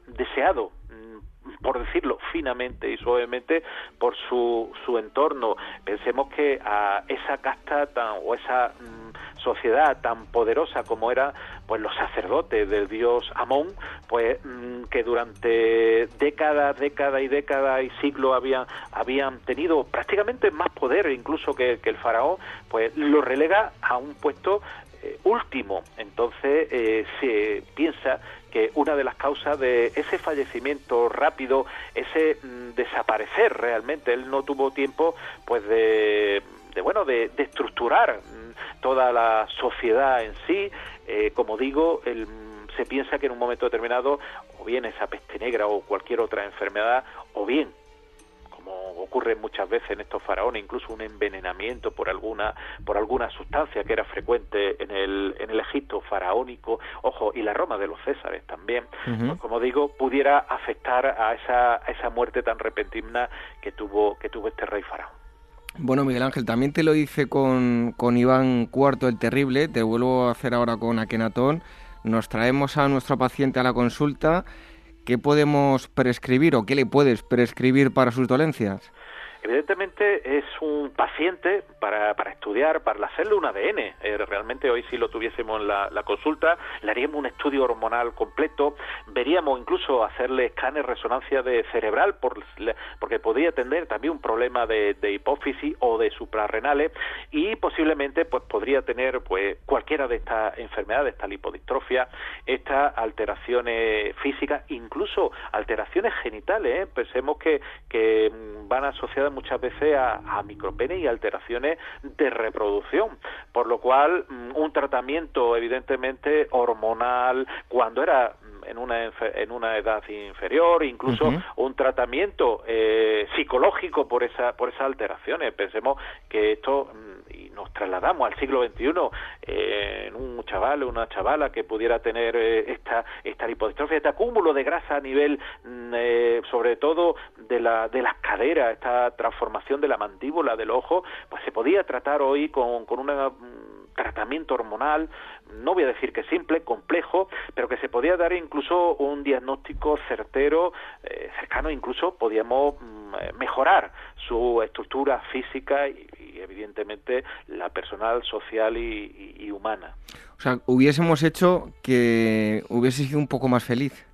deseado por decirlo finamente y suavemente, por su, su entorno. Pensemos que a esa casta tan, o esa mm, sociedad tan poderosa como era pues los sacerdotes del dios Amón, pues mm, que durante décadas, décadas y décadas y siglos habían, habían tenido prácticamente más poder incluso que, el faraón, pues lo relega a un puesto eh, último. Entonces eh, se piensa que una de las causas de ese fallecimiento rápido, ese mm, desaparecer realmente, él no tuvo tiempo pues de, bueno, de, estructurar mm, toda la sociedad en sí, eh, como digo, mm, se piensa que en un momento determinado o bien esa peste negra o cualquier otra enfermedad o bien ocurre muchas veces en estos faraones, incluso un envenenamiento por alguna, por alguna sustancia que era frecuente en el, en el Egipto faraónico, ojo, y la Roma de los Césares también, pues, como digo, pudiera afectar a esa, a esa muerte tan repentina que tuvo, que tuvo este rey faraón. Bueno, Miguel Ángel, también te lo hice con, con Iván IV el Terrible, te vuelvo a hacer ahora con Akenatón. Nos traemos a nuestro paciente a la consulta ¿qué podemos prescribir o qué le puedes prescribir para sus dolencias? Evidentemente es un paciente para, para estudiar, para hacerle un ADN. Realmente hoy si lo tuviésemos en la, consulta, le haríamos un estudio hormonal completo, veríamos incluso hacerle escáner resonancia de cerebral por, porque podría tener también un problema de, hipófisis o de suprarrenales y posiblemente pues podría tener pues cualquiera de estas enfermedades, esta lipodistrofia, estas alteraciones físicas, incluso alteraciones genitales. ¿eh? Pensemos que, que mm, van asociadas muchas veces a, a micropene y alteraciones de reproducción, por lo cual mm, un tratamiento evidentemente hormonal cuando era en una, en una edad inferior, incluso un tratamiento eh, psicológico por, esa, por esas alteraciones. Pensemos que esto mm, y nos trasladamos al siglo XXI eh, en un chaval o una chavala que pudiera tener eh, esta, esta lipodistrofia, este acúmulo de grasa a nivel, mm, eh, sobre todo de, la, de las caderas, esta transformación de la mandíbula, del ojo, pues se podía tratar hoy con, con un mm, tratamiento hormonal no voy a decir que simple, complejo, pero que se podía dar incluso un diagnóstico certero, eh, cercano, incluso podíamos mm, eh, mejorar su estructura física y, evidentemente la personal, social y, y humana. O sea, hubiésemos hecho que hubiese sido un poco más feliz.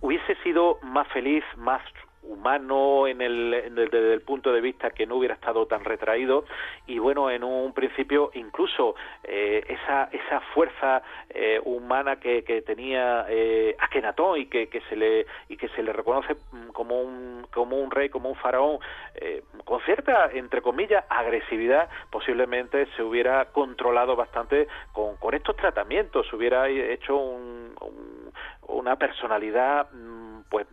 Hubiese sido más feliz, más humano en el, desde el punto de vista que no hubiera estado tan retraído y bueno en un principio incluso eh, esa esa fuerza eh, humana que, que tenía eh, Akenatón y que, que se le y que se le reconoce mm, como un como un rey como un faraón eh, con cierta entre comillas agresividad posiblemente se hubiera controlado bastante con, con estos tratamientos. Se hubiera hecho un, una personalidad mm, pues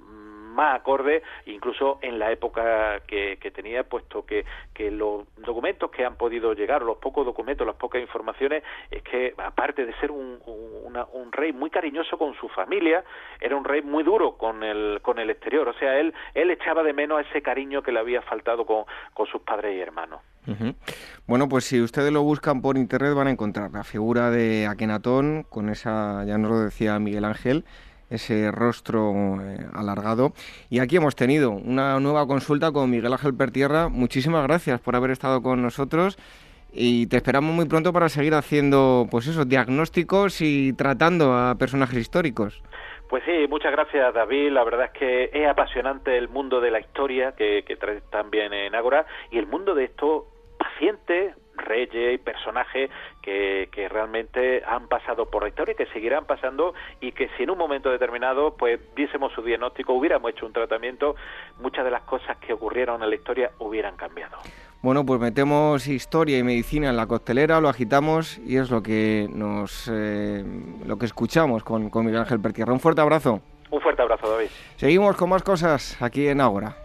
más acorde incluso en la época que, tenía, puesto que, que los documentos que han podido llegar, los pocos documentos, las pocas informaciones, es que aparte de ser un, un rey muy cariñoso con su familia, era un rey muy duro con el, con el exterior, o sea, él, él echaba de menos ese cariño que le había faltado con, con sus padres y hermanos. Bueno, pues si ustedes lo buscan por internet van a encontrar la figura de Akenatón, con esa, ya nos lo decía Miguel Ángel, ese rostro eh, alargado. Y aquí hemos tenido una nueva consulta con Miguel Ángel Pertierra. Muchísimas gracias por haber estado con nosotros y te esperamos muy pronto para seguir haciendo pues esos diagnósticos y tratando a personajes históricos. Pues sí, muchas gracias David. La verdad es que es apasionante el mundo de la historia que, que traes también en Ágora y el mundo de estos pacientes, reyes y personajes que, que, realmente han pasado por la historia y que seguirán pasando y que si en un momento determinado pues viésemos su diagnóstico, hubiéramos hecho un tratamiento, muchas de las cosas que ocurrieron en la historia hubieran cambiado. Bueno, pues metemos historia y medicina en la costelera, lo agitamos y es lo que nos eh, lo que escuchamos con, con Miguel Ángel Pertierra. Un fuerte abrazo. Un fuerte abrazo, David. Seguimos con más cosas aquí en Ágora.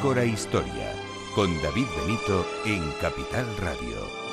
Ágora Historia, con David Benito en Capital Radio.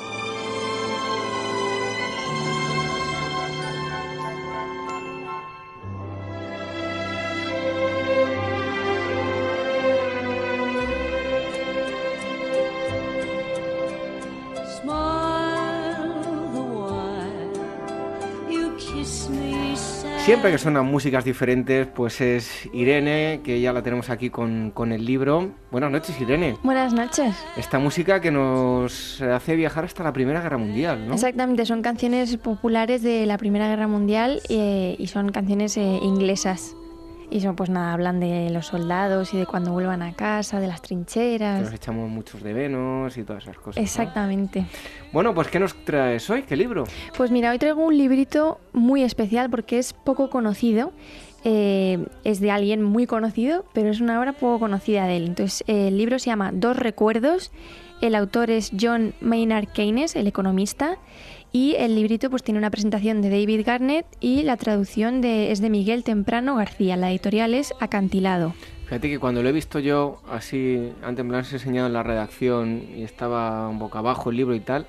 Siempre que suenan músicas diferentes, pues es Irene, que ya la tenemos aquí con, con, el libro. Buenas noches, Irene. Buenas noches. Esta música que nos hace viajar hasta la Primera Guerra Mundial, ¿no? Exactamente, son canciones populares de la Primera Guerra Mundial eh, y son canciones eh, inglesas. Y son, pues nada, hablan de los soldados y de cuando vuelvan a casa, de las trincheras. Nos echamos muchos de Venus y todas esas cosas. Exactamente. Bueno, pues ¿qué nos traes hoy? ¿Qué libro? Pues mira, hoy traigo un librito muy especial porque es poco conocido. Eh, es de alguien muy conocido, pero es una obra poco conocida de él. Entonces, el libro se llama Dos Recuerdos. El autor es John Maynard Keynes, el economista. Y el librito pues tiene una presentación de David Garnett y la traducción de, es de Miguel Temprano García. La editorial es Acantilado. Fíjate que cuando lo he visto yo así, antes me lo has enseñado en la redacción y estaba un boca abajo el libro y tal,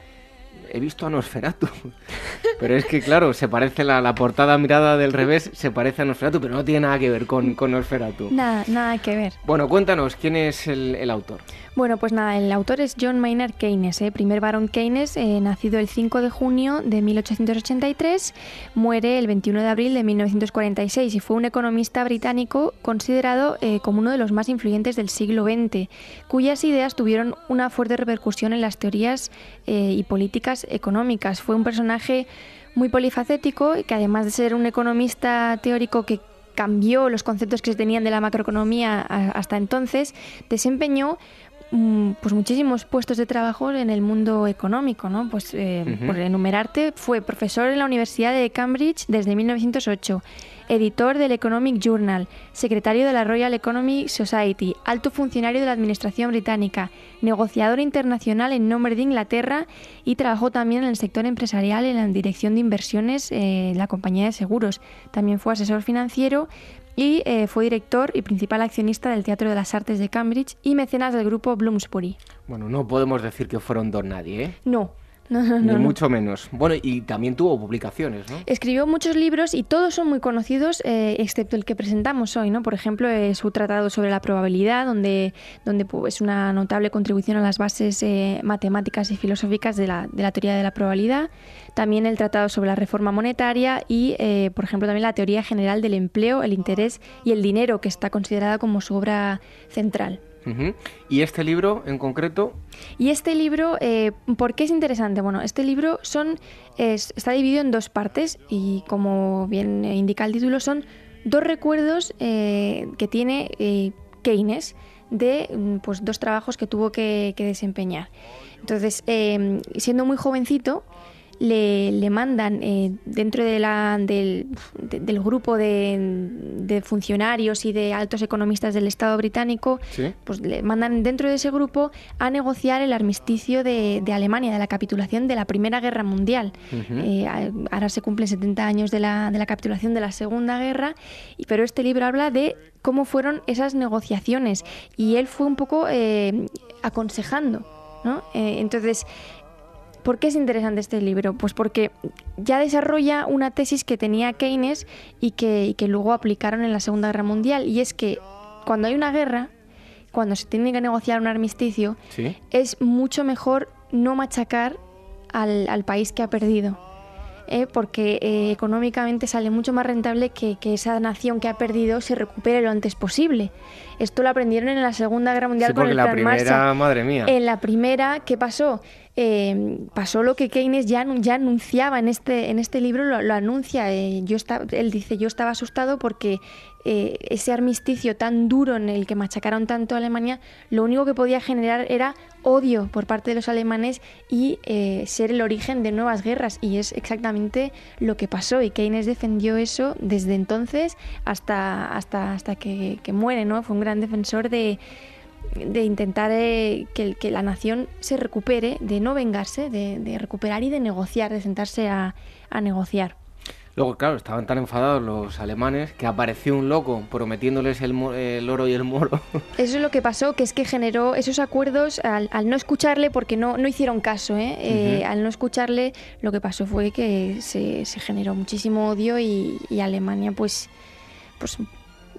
he visto a Nosferatu. <laughs> Pero es que, claro, se parece la, la portada mirada del revés, se parece a Nosferatu, pero no tiene nada que ver con, con Nosferatu. Nada, nada que ver. Bueno, cuéntanos, ¿quién es el, el autor? Bueno, pues nada, el autor es John Maynard Keynes, ¿eh? primer barón Keynes, eh, nacido el 5 de junio de 1883, muere el 21 de abril de 1946 y fue un economista británico considerado eh, como uno de los más influyentes del siglo XX, cuyas ideas tuvieron una fuerte repercusión en las teorías eh, y políticas económicas. Fue un personaje muy polifacético que además de ser un economista teórico que cambió los conceptos que se tenían de la macroeconomía hasta entonces, desempeñó pues muchísimos puestos de trabajo en el mundo económico, ¿no? Pues eh, por enumerarte, fue profesor en la Universidad de Cambridge desde 1908, editor del Economic Journal, secretario de la Royal Economic Society, alto funcionario de la Administración británica, negociador internacional en nombre de Inglaterra y trabajó también en el sector empresarial en la dirección de inversiones en la compañía de seguros. También fue asesor financiero y eh, fue director y principal accionista del Teatro de las Artes de Cambridge y mecenas del grupo Bloomsbury. Bueno, no podemos decir que fueron don nadie, ¿eh? No, <laughs> no, no, Ni no, mucho menos. Bueno, y también tuvo publicaciones, ¿no? Escribió muchos libros y todos son muy conocidos, eh, excepto el que presentamos hoy, ¿no? Por ejemplo, eh, su tratado sobre la probabilidad, donde, donde pues, es una notable contribución a las bases eh, matemáticas y filosóficas de la, de la teoría de la probabilidad. También el tratado sobre la reforma monetaria y, eh, por ejemplo, también la teoría general del empleo, el interés y el dinero, que está considerada como su obra central. Y este libro en concreto, Y este libro, eh, ¿por qué es interesante? Bueno, este libro son, es- está dividido en dos partes y como bien indica el título, son dos recuerdos eh, que tiene eh, Keynes de mm, pues, dos trabajos que tuvo que, que desempeñar. Entonces, siendo muy jovencito, le, le mandan eh, dentro de la, del, de- del grupo de, de funcionarios y de altos economistas del Estado británico, Sí. pues le mandan dentro de ese grupo a negociar el armisticio de, de Alemania, de la capitulación de la Primera Guerra Mundial. Ujú. Eh, a- ahora se cumplen 70 años de la, de la capitulación de la Segunda Guerra, y, pero este libro habla de cómo fueron esas negociaciones y él fue un poco eh, aconsejando. ¿no? Eh, entonces, ¿Por qué es interesante este libro? Pues porque ya desarrolla una tesis que tenía Keynes y que, y que luego aplicaron en la Segunda Guerra Mundial. Y es que cuando hay una guerra, cuando se tiene que negociar un armisticio, sí. es mucho mejor no machacar al, al país que ha perdido. ¿eh? porque eh, económicamente sale mucho más rentable que, que esa nación que ha perdido se recupere lo antes posible. Esto lo aprendieron en la Segunda Guerra Mundial Sí, con porque el la Plan primera, Marshall. madre mía. En la primera, ¿qué pasó? Eh, pasó lo que Keynes ya, anu- ya anunciaba en este, en este libro, lo, anuncia. eh, él dice, yo estaba asustado porque eh, ese armisticio tan duro en el que machacaron tanto a Alemania, lo único que podía generar era odio por parte de los alemanes y eh, ser el origen de nuevas guerras. Y es exactamente lo que pasó. Y Keynes defendió eso desde entonces hasta, hasta, hasta que, que muere, ¿no? Fue un gran defensor de, de intentar eh, que, que la nación se recupere, de no vengarse, de, de recuperar y de negociar, de sentarse a, a negociar. Luego, claro, estaban tan enfadados los alemanes que apareció un loco prometiéndoles el, el oro y el moro. <laughs> Eso es lo que pasó, que es que generó esos acuerdos al, al no escucharle, porque no, no hicieron caso, ¿eh? Eh, Ujú. al no escucharle, lo que pasó fue que se, se generó muchísimo odio y, y Alemania, pues, pues,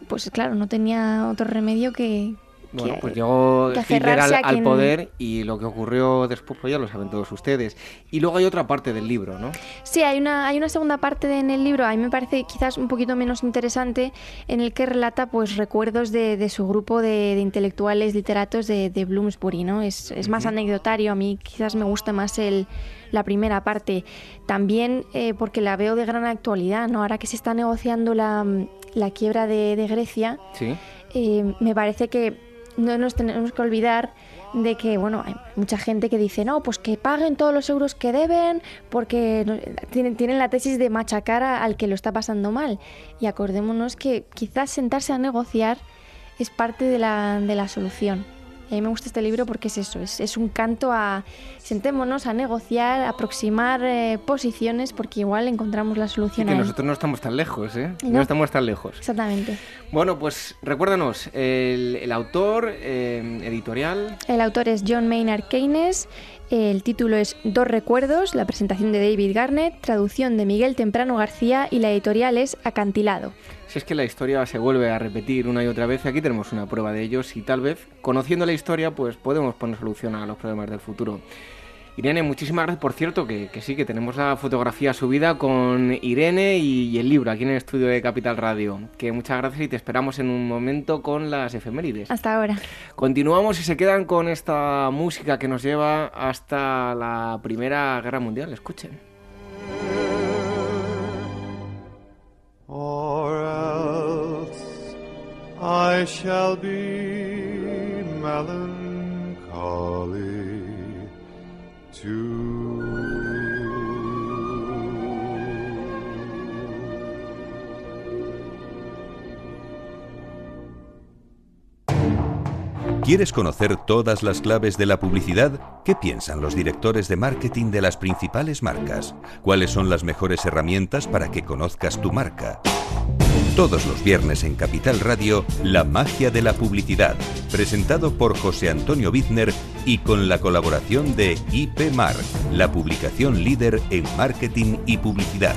pues claro, no tenía otro remedio que... Bueno, pues llegó Hitler al, al quien- poder y lo que ocurrió después, pues ya lo saben todos ustedes. Y luego hay otra parte del libro, ¿no? Sí, hay una, hay una segunda parte de- en el libro, a mí me parece quizás un poquito menos interesante, en el que relata pues recuerdos de, de su grupo de, de intelectuales literatos de, de Bloomsbury, ¿no? Es, es más anecdotario, a mí quizás me gusta más el, la primera parte. También eh, porque la veo de gran actualidad, ¿no? Ahora que se está negociando la, la quiebra de, de Grecia, Sí. eh, me parece que no nos tenemos que olvidar de que, bueno, hay mucha gente que dice, no, pues que paguen todos los euros que deben, porque tienen, tienen la tesis de machacar a- al que lo está pasando mal. Y acordémonos que quizás sentarse a negociar es parte de la, de la solución. Y a mí me gusta este libro porque es eso, es, es un canto a sentémonos a negociar, a aproximar eh, posiciones, porque igual encontramos la solución que nosotros no estamos tan lejos, ¿eh? No, No. estamos tan lejos. Exactamente. Bueno, pues recuérdanos, el, el autor, eh, editorial, El autor es John Maynard Keynes El título es Dos recuerdos, la presentación de David Garnett, traducción de Miguel Temprano García y la editorial es Acantilado. Si es que la historia se vuelve a repetir una y otra vez, aquí tenemos una prueba de ello y tal vez, conociendo la historia, pues podemos poner solución a los problemas del futuro. Irene, muchísimas gracias. Por cierto, que, sí, que tenemos la fotografía subida con Irene y, el libro aquí en el estudio de Capital Radio. Que muchas gracias y te esperamos en un momento con las efemérides. Hasta ahora. Continuamos y se quedan con esta música que nos lleva hasta la Primera Guerra Mundial. Escuchen. or else I shall be melancholy too. ¿Quieres conocer todas las claves de la publicidad? ¿Qué piensan los directores de marketing de las principales marcas? ¿Cuáles son las mejores herramientas para que conozcas tu marca? Todos los viernes en Capital Radio, La magia de la publicidad, presentado por José Antonio Wittner y con la colaboración de IP Mar, la publicación líder en marketing y publicidad.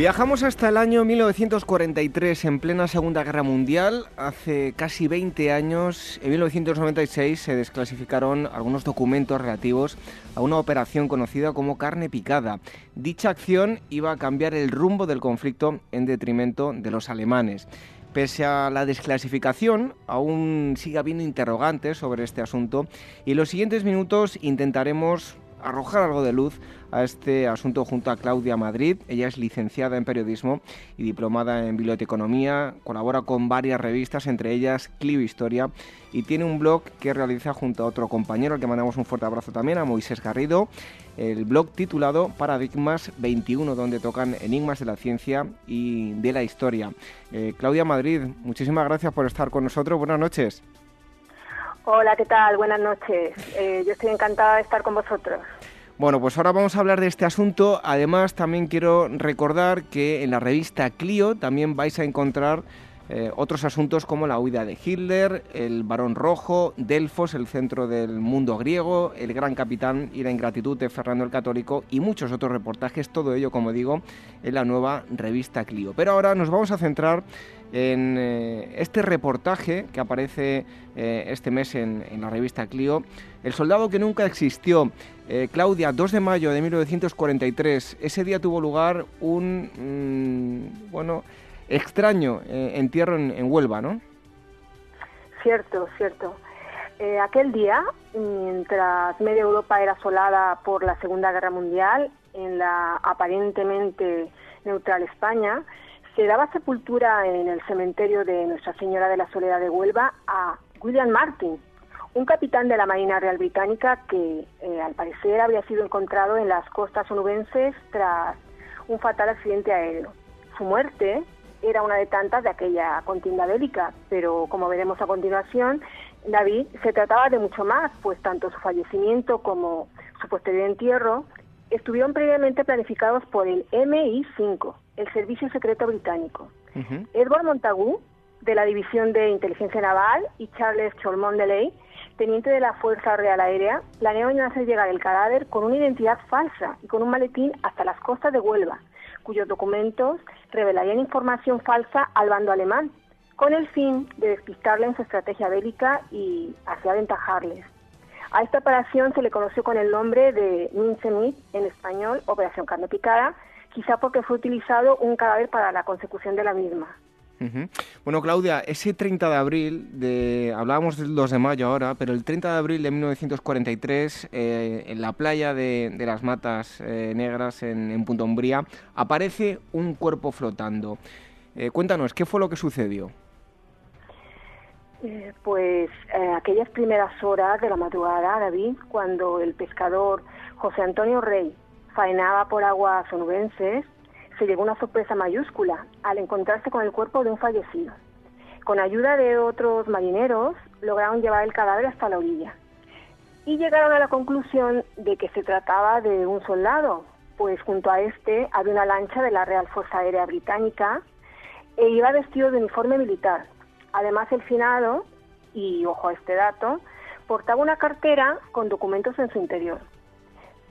Viajamos hasta el año 1943, en plena Segunda Guerra Mundial. Hace casi 20 años, en 1996, se desclasificaron algunos documentos relativos a una operación conocida como carne picada. Dicha acción iba a cambiar el rumbo del conflicto en detrimento de los alemanes. Pese a la desclasificación, aún sigue habiendo interrogantes sobre este asunto y en los siguientes minutos intentaremos arrojar algo de luz a este asunto junto a Claudia Madrid. Ella es licenciada en periodismo y diplomada en biblioteconomía, colabora con varias revistas, entre ellas Clio Historia, y tiene un blog que realiza junto a otro compañero, al que mandamos un fuerte abrazo también, a Moisés Garrido, el blog titulado Paradigmas 21, donde tocan enigmas de la ciencia y de la historia. Eh, Claudia Madrid, muchísimas gracias por estar con nosotros. Buenas noches. Hola, ¿qué tal? Buenas noches. Eh, yo estoy encantada de estar con vosotros. Bueno, pues ahora vamos a hablar de este asunto. Además, también quiero recordar que en la revista Clio también vais a encontrar eh, otros asuntos como la huida de Hitler, el Barón Rojo, Delfos, el centro del mundo griego, el gran capitán y la ingratitud de Fernando el Católico y muchos otros reportajes, todo ello, como digo, en la nueva revista Clio. Pero ahora nos vamos a centrar en eh, este reportaje que aparece eh, este mes en, la revista Clio, El soldado que nunca existió. Eh, Claudia, 2 de mayo de 1943, ese día tuvo lugar un, mm, bueno, extraño entierro en, en, Huelva, ¿no? Cierto, cierto. aquel día, mientras media Europa era asolada por la Segunda Guerra Mundial, en la aparentemente neutral España, se daba sepultura en el cementerio de Nuestra Señora de la Soledad de Huelva a William Martin, un capitán de la Marina Real Británica que eh, al parecer había sido encontrado en las costas onubenses tras un fatal accidente aéreo. Su muerte era una de tantas de aquella contienda bélica, pero como veremos a continuación, David se trataba de mucho más, pues tanto su fallecimiento como su posterior entierro estuvieron previamente planificados por el MI5, el Servicio Secreto Británico. Edward Montagu, de la División de Inteligencia Naval, y Charles Cholmondeley, teniente de la Fuerza Real Aérea, planeaban hacer llegar el cadáver con una identidad falsa y con un maletín hasta las costas de Huelva, cuyos documentos revelarían información falsa al bando alemán, con el fin de despistarle en su estrategia bélica y así aventajarles. A esta operación se le conoció con el nombre de Mincemeat, en español, Operación Carne Picada, quizá porque fue utilizado un cadáver para la consecución de la misma. Bueno, Claudia, ese 30 de abril, de, hablábamos del 2 de mayo ahora, pero el 30 de abril de 1943, eh, en la playa de, las Matas eh, Negras, en, Punta Umbría, aparece un cuerpo flotando. Eh, cuéntanos, ¿qué fue lo que sucedió? pues aquellas primeras horas de la madrugada, David, cuando el pescador José Antonio Rey faenaba por aguas onubenses, se llegó una sorpresa mayúscula al encontrarse con el cuerpo de un fallecido. Con ayuda de otros marineros, lograron llevar el cadáver hasta la orilla. Y llegaron a la conclusión de que se trataba de un soldado, pues junto a este había una lancha de la Real Fuerza Aérea Británica e iba vestido de uniforme militar. Además, el finado, y ojo a este dato, portaba una cartera con documentos en su interior.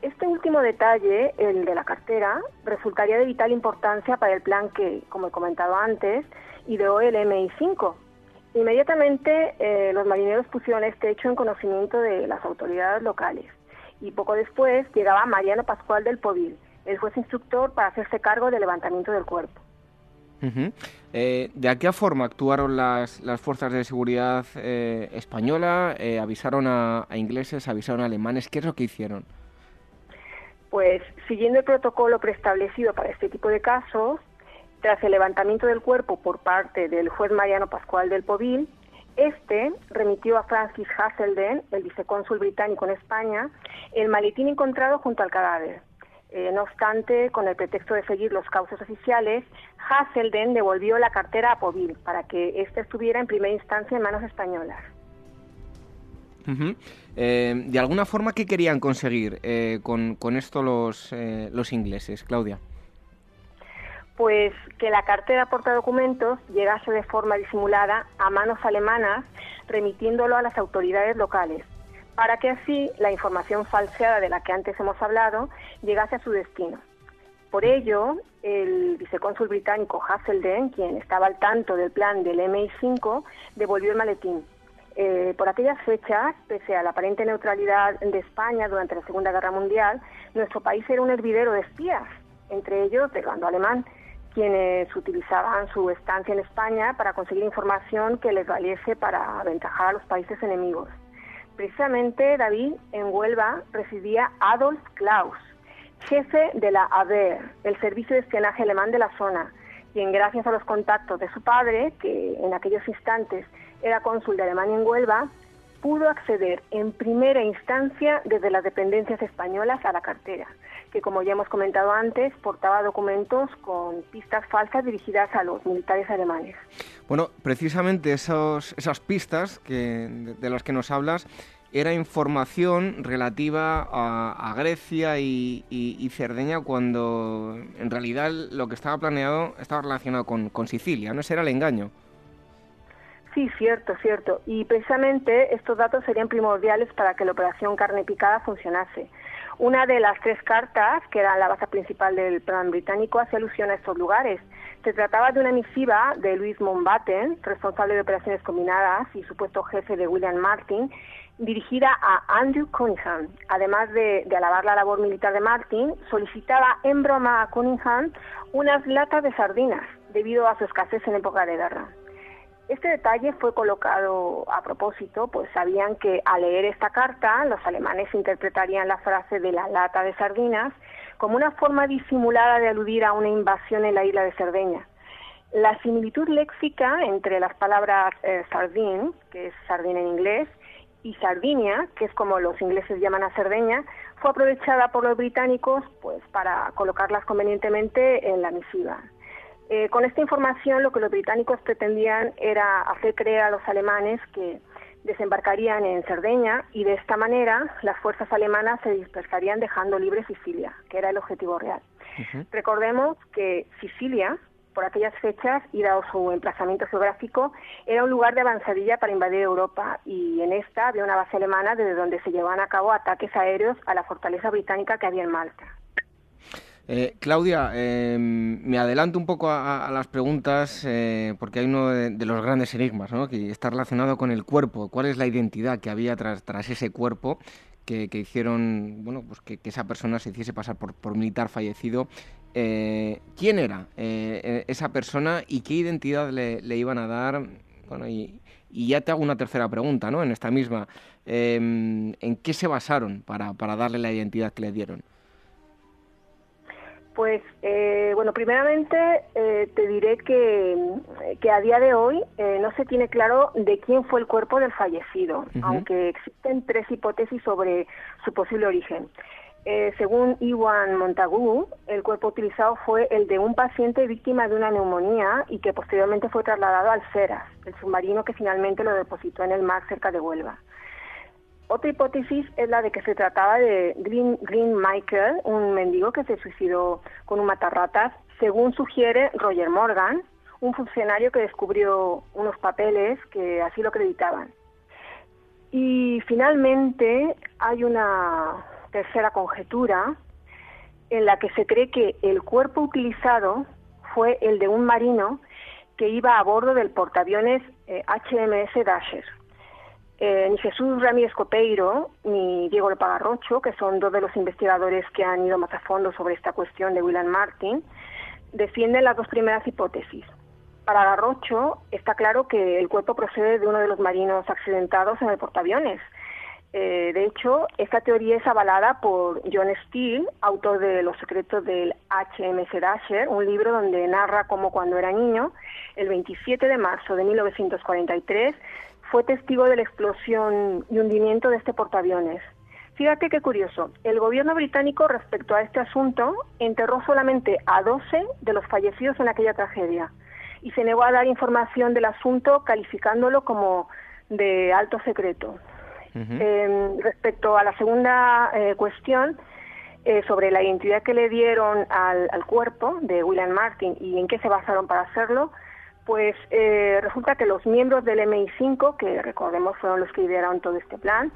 Este último detalle, el de la cartera, resultaría de vital importancia para el plan que, como he comentado antes, ideó el MI5. Inmediatamente eh, los marineros pusieron este hecho en conocimiento de las autoridades locales y poco después llegaba Mariano Pascual del Povil, el juez instructor para hacerse cargo del levantamiento del cuerpo. Eh, ¿De qué forma actuaron las, fuerzas de seguridad eh, española? ¿Avisaron a, a ingleses, avisaron a alemanes? ¿Qué es lo que hicieron? Pues siguiendo el protocolo preestablecido para este tipo de casos, tras el levantamiento del cuerpo por parte del juez Mariano Pascual del Povil, este remitió a Francis Hasselden, el vicecónsul británico en España, el maletín encontrado junto al cadáver. Eh, no obstante, con el pretexto de seguir los causos oficiales, Hasselden devolvió la cartera a Povil para que éste estuviera en primera instancia en manos españolas. Eh, de alguna forma, ¿qué querían conseguir eh, con, esto los, eh, los ingleses, Claudia? Pues que la cartera documentos llegase de forma disimulada a manos alemanas, remitiéndolo a las autoridades locales, para que así la información falseada de la que antes hemos hablado llegase a su destino. Por ello, el vicecónsul británico Hasselden, quien estaba al tanto del plan del MI5, devolvió el maletín eh, por aquellas fechas, pese a la aparente neutralidad de España durante la Segunda Guerra Mundial, nuestro país era un hervidero de espías, entre ellos del bando alemán, quienes utilizaban su estancia en España para conseguir información que les valiese para aventajar a los países enemigos. Precisamente, David, en Huelva residía Adolf Klaus, jefe de la ABER, el servicio de espionaje alemán de la zona, quien gracias a los contactos de su padre, que en aquellos instantes era cónsul de Alemania en Huelva, pudo acceder en primera instancia desde las dependencias españolas a la cartera, que como ya hemos comentado antes, portaba documentos con pistas falsas dirigidas a los militares alemanes. Bueno, precisamente esos, esas pistas que, de las que nos hablas era información relativa a, Grecia y, Cerdeña cuando en realidad lo que estaba planeado estaba relacionado con, con Sicilia, ¿no? Ese era el engaño. Sí, cierto, cierto. Y precisamente estos datos serían primordiales para que la operación carne picada funcionase. Una de las tres cartas, que era la base principal del plan británico, hace alusión a estos lugares. Se trataba de una misiva de Luis Mountbatten, responsable de operaciones combinadas y supuesto jefe de William Martin, dirigida a Andrew Cunningham. Además de, de, alabar la labor militar de Martin, solicitaba en broma a Cunningham unas latas de sardinas, debido a su escasez en época de guerra. Este detalle fue colocado a propósito, pues sabían que al leer esta carta los alemanes interpretarían la frase de la lata de sardinas como una forma disimulada de aludir a una invasión en la isla de Cerdeña. La similitud léxica entre las palabras eh, sardine, que es sardina en inglés, y Sardinia, que es como los ingleses llaman a Cerdeña, fue aprovechada por los británicos pues para colocarlas convenientemente en la misiva. Eh, con esta información lo que los británicos pretendían era hacer creer a los alemanes que desembarcarían en Cerdeña y de esta manera las fuerzas alemanas se dispersarían dejando libre Sicilia, que era el objetivo real. Recordemos que Sicilia, por aquellas fechas y dado su emplazamiento geográfico, era un lugar de avanzadilla para invadir Europa y en esta había una base alemana desde donde se llevaban a cabo ataques aéreos a la fortaleza británica que había en Malta. Eh, Claudia, em, me adelanto un poco a, las preguntas eh, porque hay uno de, los grandes enigmas ¿no? que está relacionado con el cuerpo. ¿Cuál es la identidad que había tras, ese cuerpo que, hicieron bueno, pues que, esa persona se hiciese pasar por, por militar fallecido? Eh, ¿Quién era esa persona y qué identidad le, iban a dar? Bueno, y, y, ya te hago una tercera pregunta ¿no? en esta misma. Em, ¿En qué se basaron para, para darle la identidad que le dieron? Pues, eh, bueno, primeramente eh, te diré que, que, a día de hoy eh, no se tiene claro de quién fue el cuerpo del fallecido, aunque existen tres hipótesis sobre su posible origen. Eh, según Iwan Montagu, el cuerpo utilizado fue el de un paciente víctima de una neumonía y que posteriormente fue trasladado al Ceras, el submarino que finalmente lo depositó en el mar cerca de Huelva. Otra hipótesis es la de que se trataba de Green, Green Michael, un mendigo que se suicidó con un matarratas, según sugiere Roger Morgan, un funcionario que descubrió unos papeles que así lo acreditaban. Y finalmente hay una tercera conjetura en la que se cree que el cuerpo utilizado fue el de un marino que iba a bordo del portaaviones HMS eh, Dasher. Eh, ni Jesús Ramírez Copeiro ni Diego Lopagarrocho, que son dos de los investigadores que han ido más a fondo sobre esta cuestión de William Martin, defienden las dos primeras hipótesis. Para Garrocho está claro que el cuerpo procede de uno de los marinos accidentados en el portaaviones, eh, de hecho, esta teoría es avalada por John Steele, autor de Los secretos del HMS Dasher, un libro donde narra cómo cuando era niño, el 27 de marzo de 1943, fue testigo de la explosión y hundimiento de este portaaviones. Fíjate qué curioso, el gobierno británico respecto a este asunto enterró solamente a 12 de los fallecidos en aquella tragedia y se negó a dar información del asunto calificándolo como de alto secreto. Em, respecto a la segunda eh, cuestión, eh, sobre la identidad que le dieron al, cuerpo de William Martin y en qué se basaron para hacerlo, pues eh, resulta que los miembros del MI5, que recordemos fueron los que lideraron todo este plan,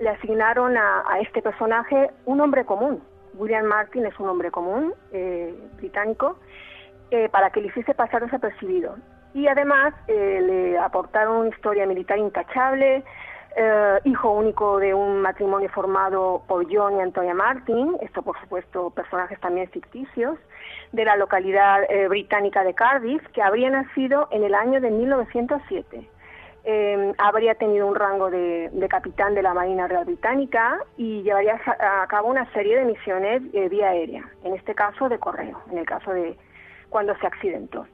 le asignaron a, este personaje un nombre común. William Martin es un hombre común británico para que le hiciese pasar desapercibido. Y además le aportaron una historia militar intachable, eh, hijo único de un matrimonio formado por John y Antonia Martin, esto por supuesto personajes también ficticios, de la localidad eh, británica de Cardiff, que habría nacido en el año de 1907. Eh, habría tenido un rango de, capitán de la Marina Real Británica y llevaría a cabo una serie de misiones vía aérea, en este caso de correo, en el caso de cuando se accidentó.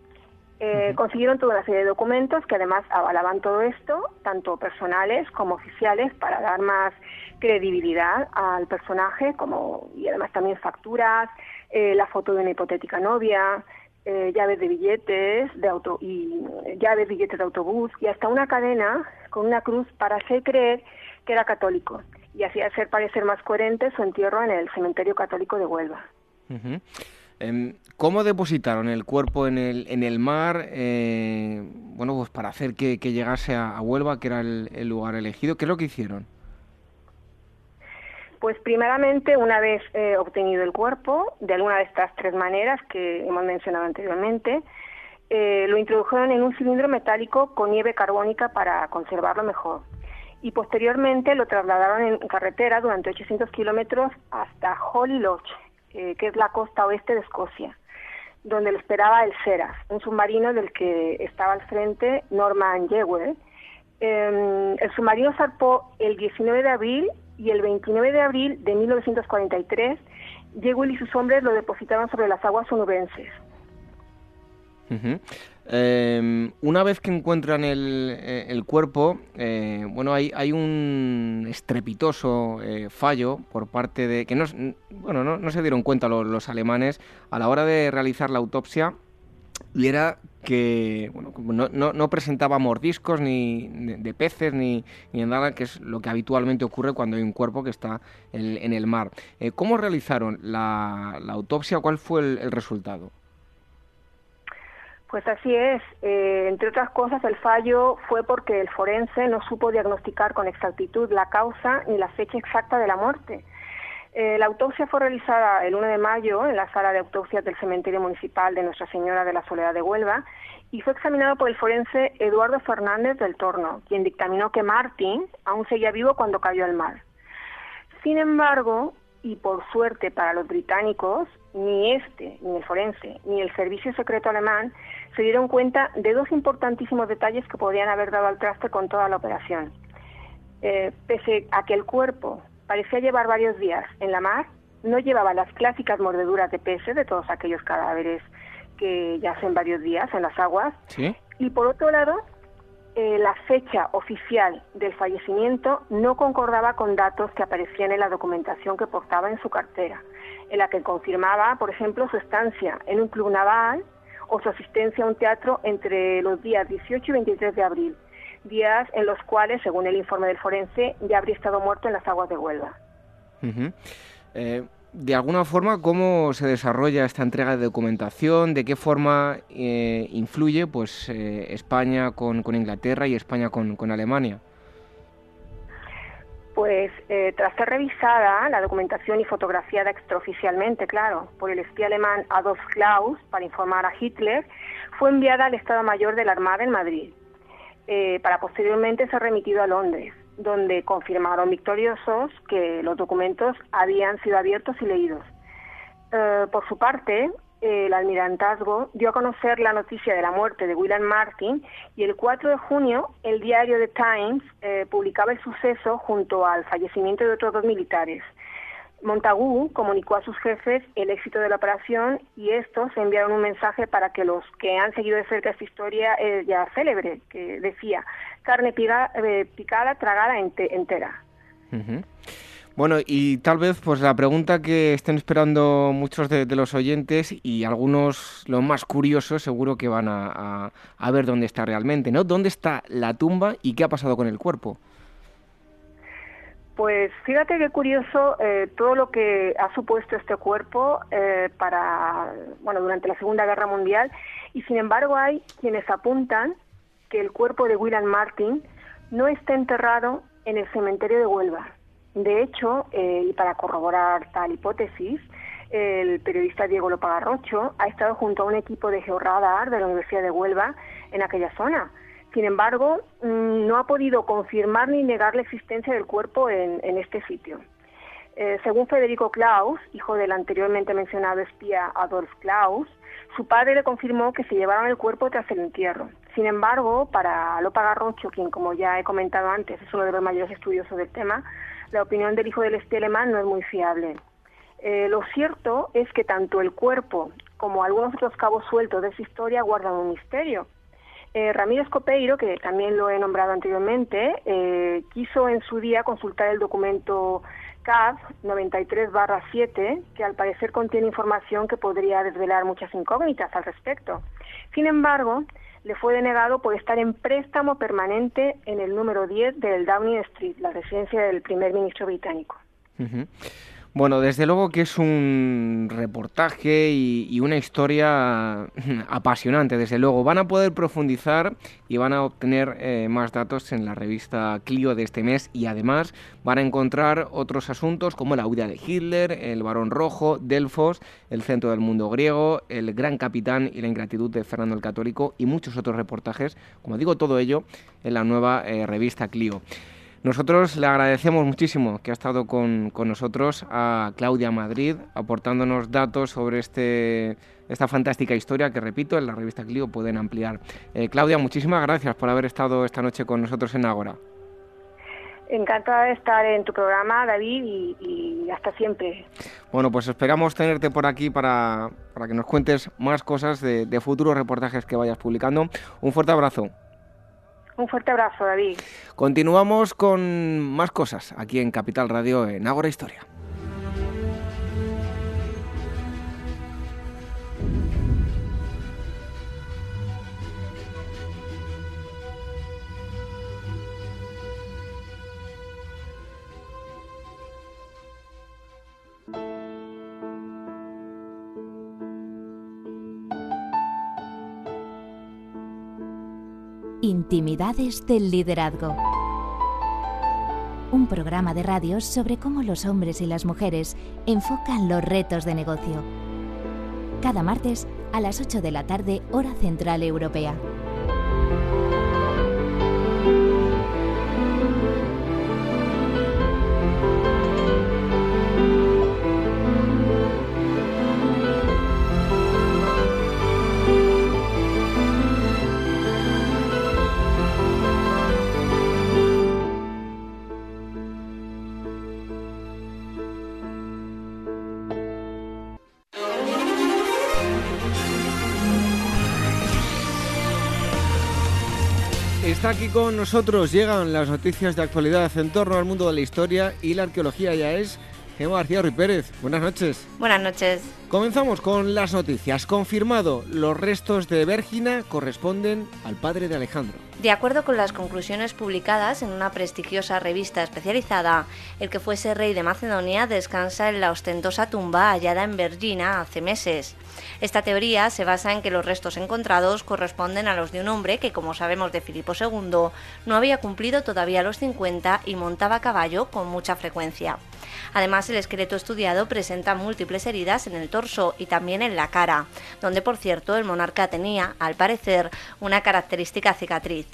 Eh, consiguieron toda una serie de documentos que además avalaban todo esto, tanto personales como oficiales, para dar más credibilidad al personaje, como y además también facturas, eh, la foto de una hipotética novia, eh, llaves de billetes de auto y llaves de billetes de autobús y hasta una cadena con una cruz para hacer creer que era católico y así hacer parecer más coherente su entierro en el cementerio católico de Huelva. ¿Cómo depositaron el cuerpo en el, en el mar? Eh, bueno, pues para hacer que, llegase a, Huelva, que era el, lugar elegido. ¿Qué es lo que hicieron? Pues primeramente, una vez eh, obtenido el cuerpo, de alguna de estas tres maneras que hemos mencionado anteriormente, eh, lo introdujeron en un cilindro metálico con nieve carbónica para conservarlo mejor. Y posteriormente lo trasladaron en carretera durante 800 kilómetros hasta Holy Lodge, que es la costa oeste de Escocia donde lo esperaba el Seras, un submarino del que estaba al frente Norman Jewell. Em, el submarino zarpó el 19 de abril y el 29 de abril de 1943 Jewell y sus hombres lo depositaron sobre las aguas onubenses. Em, una vez que encuentran el, eh, cuerpo, eh, bueno, hay, un estrepitoso eh, fallo por parte de que no, bueno, no, se dieron cuenta los, alemanes a la hora de realizar la autopsia y era que bueno, no, presentaba mordiscos ni de, peces ni, ni, nada, que es lo que habitualmente ocurre cuando hay un cuerpo que está en, el mar. ¿Cómo realizaron la, autopsia? ¿Cuál fue el resultado? Pues así es. Eh, entre otras cosas, el fallo fue porque el forense no supo diagnosticar con exactitud la causa ni la fecha exacta de la muerte. Eh, la autopsia fue realizada el 1 de mayo en la sala de autopsias del cementerio municipal de Nuestra Señora de la Soledad de Huelva y fue examinado por el forense Eduardo Fernández del Torno, quien dictaminó que Martín aún seguía vivo cuando cayó al mar. Sin embargo, y por suerte para los británicos, ni este, ni el forense, ni el servicio secreto alemán se dieron cuenta de dos importantísimos detalles que podrían haber dado al traste con toda la operación. Eh, pese a que el cuerpo parecía llevar varios días en la mar, no llevaba las clásicas mordeduras de peces de todos aquellos cadáveres que yacen varios días en las aguas. Y por otro lado, eh, la fecha oficial del fallecimiento no concordaba con datos que aparecían en la documentación que portaba en su cartera, en la que confirmaba, por ejemplo, su estancia en un club naval o su asistencia a un teatro entre los días 18 y 23 de abril, días en los cuales, según el informe del forense, ya habría estado muerto en las aguas de Huelva de alguna forma, ¿cómo se desarrolla esta entrega de documentación? ¿De qué forma eh, influye pues, eh, España con, Inglaterra y España con, Alemania? Pues eh, tras ser revisada la documentación y fotografiada extraoficialmente, claro, por el espía alemán Adolf Klaus para informar a Hitler, fue enviada al Estado Mayor de la Armada en Madrid, para posteriormente ser remitido a Londres donde confirmaron victoriosos que los documentos habían sido abiertos y leídos. Eh, por su parte, el almirantazgo dio a conocer la noticia de la muerte de William Martin y el 4 de junio el diario The Times eh, publicaba el suceso junto al fallecimiento de otros dos militares. Montagu comunicó a sus jefes el éxito de la operación y estos enviaron un mensaje para que los que han seguido de cerca esta historia eh, ya célebre, que decía carne eh, picada, tragada entera. Bueno, y tal vez pues la pregunta que estén esperando muchos de, los oyentes y algunos los más curiosos seguro que van a, a ver dónde está realmente, ¿no? ¿Dónde está la tumba y qué ha pasado con el cuerpo? Pues fíjate qué curioso eh, todo lo que ha supuesto este cuerpo eh, para, bueno, durante la Segunda Guerra Mundial y sin embargo hay quienes apuntan que el cuerpo de William Martin no está enterrado en el cementerio de Huelva. De hecho, eh, y para corroborar tal hipótesis, el periodista Diego Lopagarrocho ha estado junto a un equipo de georradar de la Universidad de Huelva en aquella zona sin embargo, mm, no ha podido confirmar ni negar la existencia del cuerpo en, este sitio. Eh, según Federico Klaus, hijo del anteriormente mencionado espía Adolf Klaus, su padre le confirmó que se llevaron el cuerpo tras el entierro. Sin embargo, para Lopa Garrocho, quien como ya he comentado antes es uno de los mayores estudiosos del tema, la opinión del hijo del espía alemán no es muy fiable. Eh, lo cierto es que tanto el cuerpo como algunos otros cabos sueltos de esa historia guardan un misterio. Eh, Ramírez Copeiro, que también lo he nombrado anteriormente, eh, quiso en su día consultar el documento CAD 93-7, que al parecer contiene información que podría desvelar muchas incógnitas al respecto. Sin embargo, le fue denegado por estar en préstamo permanente en el número 10 del Downing Street, la residencia del primer ministro británico. Bueno, desde luego que es un reportaje y, una historia <laughs> apasionante, desde luego. Van a poder profundizar y van a obtener eh, más datos en la revista Clio de este mes y además van a encontrar otros asuntos como la huida de Hitler, el Barón Rojo, Delfos, el centro del mundo griego, el gran capitán y la ingratitud de Fernando el Católico y muchos otros reportajes, como digo, todo ello en la nueva eh, revista Clio. Nosotros le agradecemos muchísimo que ha estado con, nosotros a Claudia Madrid, aportándonos datos sobre este, esta fantástica historia que, repito, en la revista Clio pueden ampliar. Eh, Claudia, muchísimas gracias por haber estado esta noche con nosotros en Ágora. Encantada de estar en tu programa, David, y, hasta siempre. Bueno, pues esperamos tenerte por aquí para, que nos cuentes más cosas de, de futuros reportajes que vayas publicando. Un fuerte abrazo. Un fuerte abrazo, David. Continuamos con más cosas aquí en Capital Radio en Ágora Historia. Intimidades del Liderazgo. Un programa de radio sobre cómo los hombres y las mujeres enfocan los retos de negocio. Cada martes a las 8 de la tarde, hora central europea. Aquí con nosotros, llegan las noticias de actualidad en torno al mundo de la historia y la arqueología ya es Gemma García Ruiz Pérez. Buenas noches. Buenas noches. Comenzamos con las noticias. Confirmado, los restos de Vérgina corresponden al padre de Alejandro. De acuerdo con las conclusiones publicadas en una prestigiosa revista especializada, el que fuese rey de Macedonia descansa en la ostentosa tumba hallada en Vergina hace meses. Esta teoría se basa en que los restos encontrados corresponden a los de un hombre que, como sabemos de Filipo II, no había cumplido todavía los 50 y montaba a caballo con mucha frecuencia. Además, el esqueleto estudiado presenta múltiples heridas en el torso y también en la cara, donde por cierto el monarca tenía, al parecer, una característica cicatriz.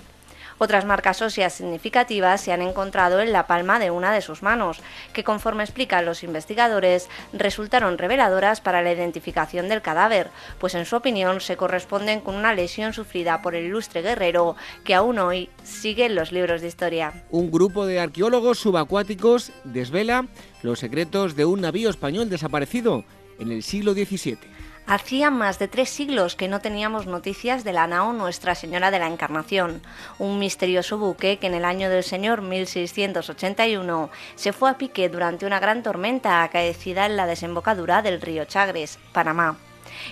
Otras marcas óseas significativas se han encontrado en la palma de una de sus manos, que conforme explican los investigadores, resultaron reveladoras para la identificación del cadáver, pues en su opinión se corresponden con una lesión sufrida por el ilustre guerrero que aún hoy sigue en los libros de historia. Un grupo de arqueólogos subacuáticos desvela los secretos de un navío español desaparecido en el siglo XVII. Hacía más de tres siglos que no teníamos noticias de la nao Nuestra Señora de la Encarnación, un misterioso buque que en el año del Señor 1681 se fue a pique durante una gran tormenta acaecida en la desembocadura del río Chagres, Panamá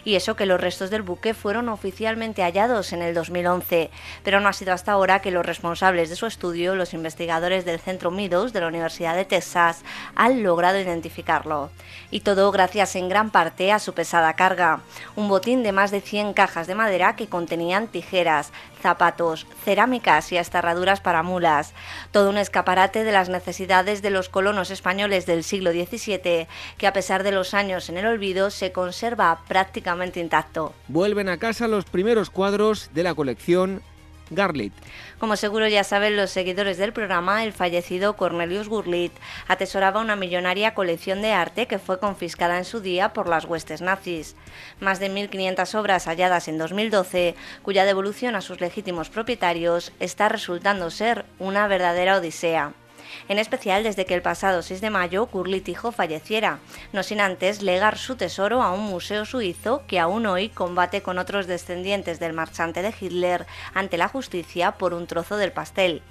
y eso que los restos del buque fueron oficialmente hallados en el 2011, pero no ha sido hasta ahora que los responsables de su estudio, los investigadores del Centro Meadows de la Universidad de Texas, han logrado identificarlo. Y todo gracias en gran parte a su pesada carga, un botín de más de 100 cajas de madera que contenían tijeras, zapatos, cerámicas y hasta herraduras para mulas. Todo un escaparate de las necesidades de los colonos españoles del siglo XVII, que a pesar de los años en el olvido se conserva prácticamente intacto. Vuelven a casa los primeros cuadros de la colección Garlit. Como seguro ya saben los seguidores del programa, el fallecido Cornelius Gurlit atesoraba una millonaria colección de arte que fue confiscada en su día por las huestes nazis. Más de 1.500 obras halladas en 2012, cuya devolución a sus legítimos propietarios está resultando ser una verdadera odisea en especial desde que el pasado 6 de mayo Kurlit hijo falleciera, no sin antes legar su tesoro a un museo suizo que aún hoy combate con otros descendientes del marchante de Hitler ante la justicia por un trozo del pastel.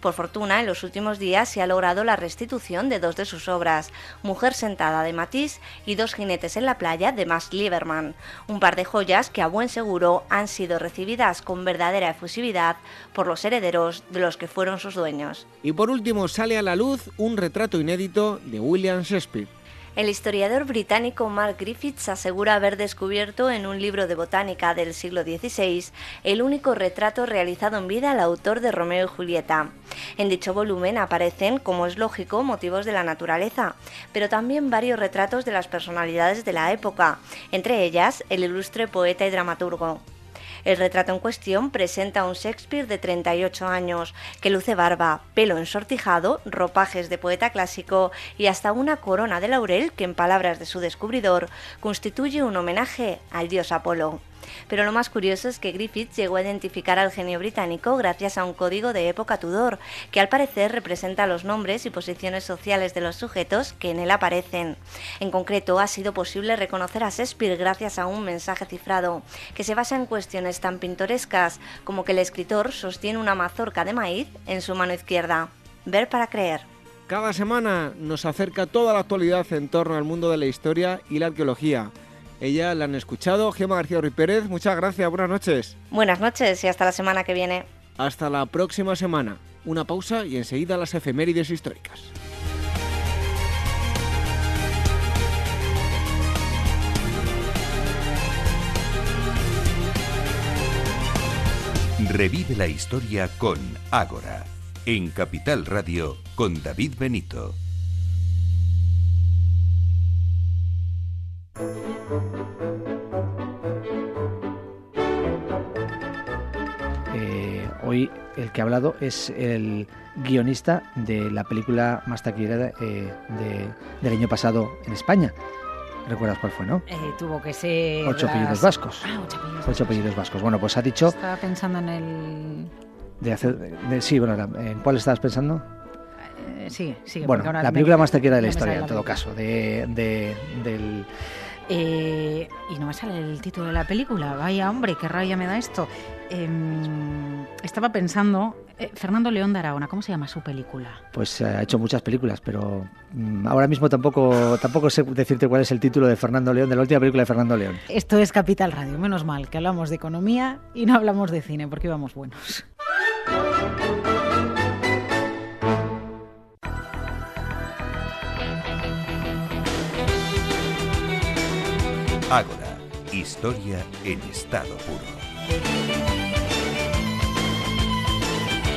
Por fortuna, en los últimos días se ha logrado la restitución de dos de sus obras, Mujer sentada de Matisse y Dos jinetes en la playa de Max Lieberman, un par de joyas que a buen seguro han sido recibidas con verdadera efusividad por los herederos de los que fueron sus dueños. Y por último sale a la luz un retrato inédito de William Shakespeare. El historiador británico Mark Griffiths asegura haber descubierto en un libro de botánica del siglo XVI el único retrato realizado en vida al autor de Romeo y Julieta. En dicho volumen aparecen, como es lógico, motivos de la naturaleza, pero también varios retratos de las personalidades de la época, entre ellas el ilustre poeta y dramaturgo. El retrato en cuestión presenta a un Shakespeare de 38 años, que luce barba, pelo ensortijado, ropajes de poeta clásico y hasta una corona de laurel que, en palabras de su descubridor, constituye un homenaje al dios Apolo. Pero lo más curioso es que Griffith llegó a identificar al genio británico gracias a un código de época Tudor, que al parecer representa los nombres y posiciones sociales de los sujetos que en él aparecen. En concreto, ha sido posible reconocer a Shakespeare gracias a un mensaje cifrado, que se basa en cuestiones tan pintorescas como que el escritor sostiene una mazorca de maíz en su mano izquierda. Ver para creer. Cada semana nos acerca toda la actualidad en torno al mundo de la historia y la arqueología. Ella la han escuchado, Gema García Ruiz Pérez. Muchas gracias, buenas noches. Buenas noches y hasta la semana que viene. Hasta la próxima semana. Una pausa y enseguida las efemérides históricas. Revive la historia con Ágora, en Capital Radio, con David Benito. Hoy el que ha hablado es el guionista de la película más taquillera eh, del año pasado en España. ¿Recuerdas cuál fue, no? Eh, tuvo que ser... Ocho apellidos vascos. Ah, ocho apellidos, ocho apellidos vascos. Bueno, pues ha dicho... Estaba pensando en el... De hacer, sí, bueno, ¿en cuál estabas pensando? Eh, sí, sí. Bueno, la película más taquillera de la historia, en todo caso, de, del Eh, y no me sale el título de la película. Vaya hombre, qué rabia me da esto. Em, estaba pensando, eh, Fernando León de Aragona, ¿cómo se llama su película? Pues eh, ha hecho muchas películas, pero mm, ahora mismo tampoco, tampoco sé decirte cuál es el título de Fernando León, de la última película de Fernando León. Esto es Capital Radio, menos mal que hablamos de economía y no hablamos de cine, porque íbamos buenos. Ágora, historia en estado puro.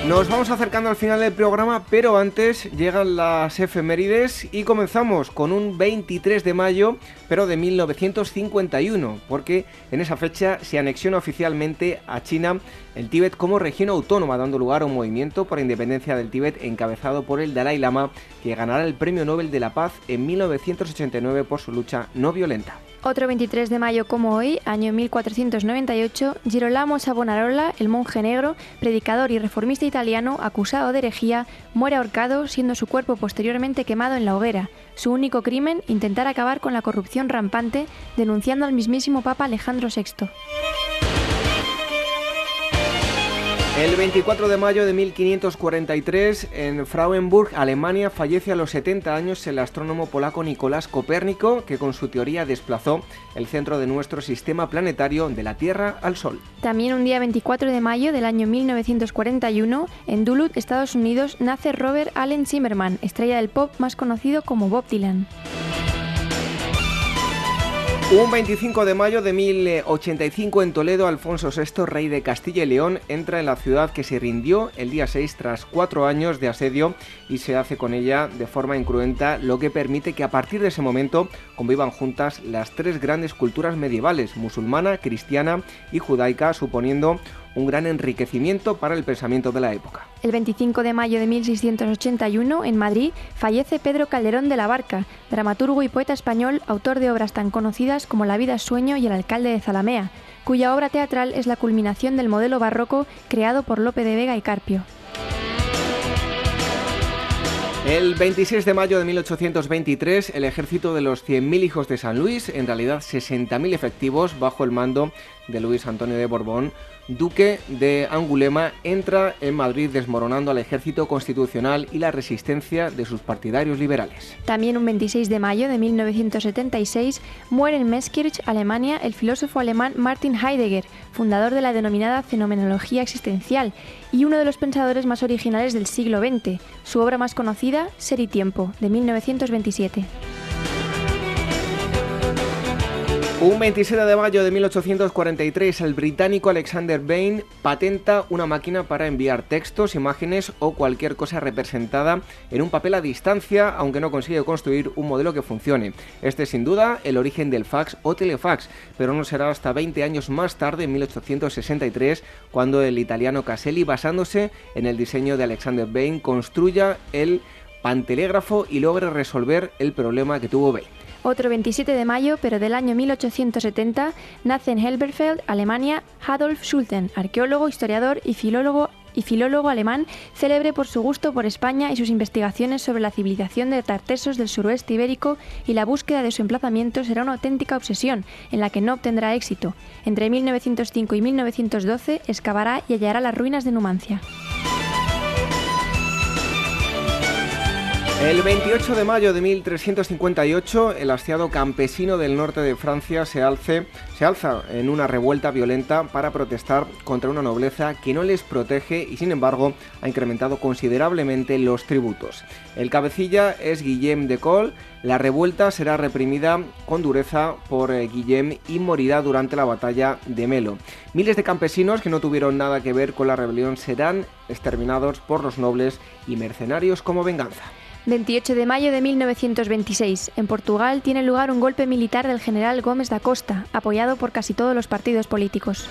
Nos vamos acercando al final del programa, pero antes llegan las efemérides y comenzamos con un 23 de mayo, pero de 1951, porque en esa fecha se anexiona oficialmente a China el Tíbet como región autónoma, dando lugar a un movimiento por la independencia del Tíbet encabezado por el Dalai Lama, que ganará el Premio Nobel de la Paz en 1989 por su lucha no violenta. Otro 23 de mayo como hoy, año 1498, Girolamo Savonarola, el monje negro, predicador y reformista italiano, acusado de herejía, muere ahorcado, siendo su cuerpo posteriormente quemado en la hoguera. Su único crimen, intentar acabar con la corrupción rampante, denunciando al mismísimo Papa Alejandro VI. El 24 de mayo de 1543, en Frauenburg, Alemania, fallece a los 70 años el astrónomo polaco Nicolás Copérnico, que con su teoría desplazó el centro de nuestro sistema planetario de la Tierra al Sol. También un día 24 de mayo del año 1941, en Duluth, Estados Unidos, nace Robert Allen Zimmerman, estrella del pop más conocido como Bob Dylan. Un 25 de mayo de 1085 en Toledo, Alfonso VI, rey de Castilla y León, entra en la ciudad que se rindió el día 6 tras cuatro años de asedio y se hace con ella de forma incruenta, lo que permite que a partir de ese momento convivan juntas las tres grandes culturas medievales, musulmana, cristiana y judaica, suponiendo un gran enriquecimiento para el pensamiento de la época. El 25 de mayo de 1681, en Madrid, fallece Pedro Calderón de la Barca, dramaturgo y poeta español, autor de obras tan conocidas como La vida es sueño y El alcalde de Zalamea, cuya obra teatral es la culminación del modelo barroco creado por Lope de Vega y Carpio. El 26 de mayo de 1823, el ejército de los 100.000 hijos de San Luis, en realidad 60.000 efectivos bajo el mando de Luis Antonio de Borbón, duque de Angulema, entra en Madrid desmoronando al ejército constitucional y la resistencia de sus partidarios liberales. También un 26 de mayo de 1976 muere en Meskirch, Alemania, el filósofo alemán Martin Heidegger, fundador de la denominada fenomenología existencial y uno de los pensadores más originales del siglo XX. Su obra más conocida, Ser y Tiempo, de 1927. Un 27 de mayo de 1843, el británico Alexander Bain patenta una máquina para enviar textos, imágenes o cualquier cosa representada en un papel a distancia, aunque no consigue construir un modelo que funcione. Este es sin duda el origen del fax o telefax, pero no será hasta 20 años más tarde, en 1863, cuando el italiano Caselli, basándose en el diseño de Alexander Bain, construya el pantelégrafo y logre resolver el problema que tuvo Bain. Otro 27 de mayo, pero del año 1870, nace en Helberfeld, Alemania, Adolf Schulten, arqueólogo, historiador y filólogo y filólogo alemán, célebre por su gusto por España y sus investigaciones sobre la civilización de tartesos del suroeste ibérico y la búsqueda de su emplazamiento será una auténtica obsesión, en la que no obtendrá éxito. Entre 1905 y 1912 excavará y hallará las ruinas de Numancia. El 28 de mayo de 1358, el hastiado campesino del norte de Francia se, alce, se alza en una revuelta violenta para protestar contra una nobleza que no les protege y sin embargo ha incrementado considerablemente los tributos. El cabecilla es Guillem de Col. La revuelta será reprimida con dureza por eh, Guillem y morirá durante la batalla de Melo. Miles de campesinos que no tuvieron nada que ver con la rebelión serán exterminados por los nobles y mercenarios como venganza. 28 de mayo de 1926. En Portugal tiene lugar un golpe militar del general Gómez da Costa, apoyado por casi todos los partidos políticos.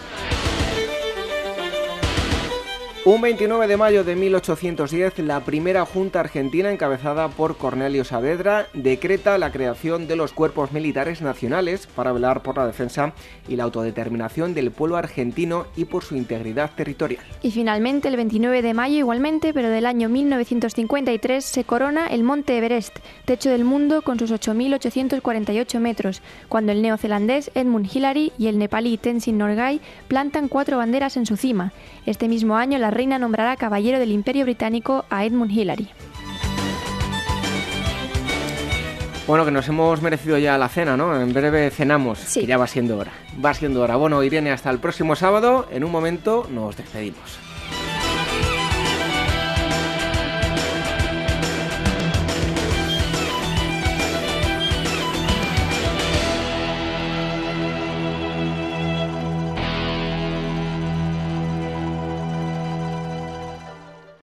Un 29 de mayo de 1810, la primera Junta Argentina, encabezada por Cornelio Saavedra, decreta la creación de los cuerpos militares nacionales para velar por la defensa y la autodeterminación del pueblo argentino y por su integridad territorial. Y finalmente, el 29 de mayo, igualmente, pero del año 1953, se corona el Monte Everest, techo del mundo con sus 8.848 metros, cuando el neozelandés Edmund Hillary y el nepalí Tenzin Norgay plantan cuatro banderas en su cima. Este mismo año, la reina nombrará caballero del Imperio Británico a Edmund Hillary. Bueno, que nos hemos merecido ya la cena, ¿no? En breve cenamos, sí. ya va siendo hora. Va siendo hora. Bueno, Irene, hasta el próximo sábado. En un momento nos despedimos.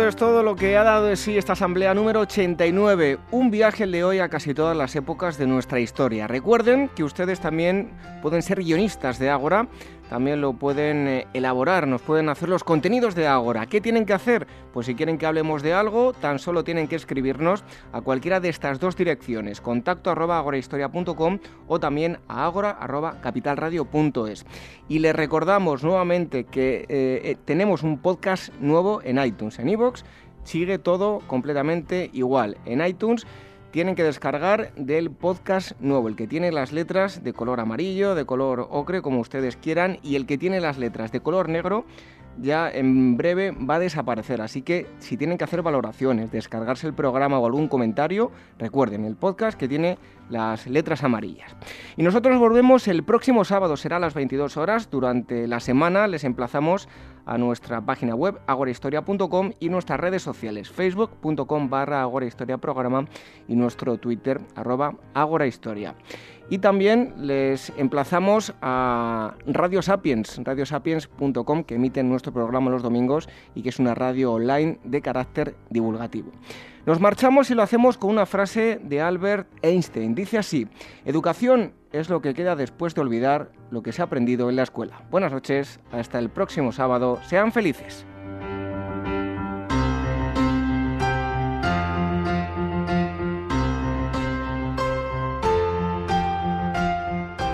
Esto es todo lo que ha dado de sí esta asamblea número 89, un viaje de hoy a casi todas las épocas de nuestra historia. Recuerden que ustedes también pueden ser guionistas de Ágora también lo pueden eh, elaborar, nos pueden hacer los contenidos de Ágora. ¿Qué tienen que hacer? Pues si quieren que hablemos de algo, tan solo tienen que escribirnos a cualquiera de estas dos direcciones, contacto arroba agorahistoria.com o también a agora arroba capitalradio.es. Y les recordamos nuevamente que eh, eh, tenemos un podcast nuevo en iTunes, en iVoox, sigue todo completamente igual. En iTunes tienen que descargar del podcast nuevo, el que tiene las letras de color amarillo, de color ocre, como ustedes quieran, y el que tiene las letras de color negro ya en breve va a desaparecer. Así que si tienen que hacer valoraciones, descargarse el programa o algún comentario, recuerden el podcast que tiene las letras amarillas. Y nosotros volvemos el próximo sábado, será a las 22 horas. Durante la semana les emplazamos a nuestra página web agorahistoria.com y nuestras redes sociales facebook.com barra agorahistoriaprograma y nuestro twitter arroba agorahistoria. Y también les emplazamos a Radio Sapiens, radiosapiens.com, que emite nuestro programa los domingos y que es una radio online de carácter divulgativo. Nos marchamos y lo hacemos con una frase de Albert Einstein. Dice así, educación es lo que queda después de olvidar lo que se ha aprendido en la escuela. Buenas noches, hasta el próximo sábado, sean felices.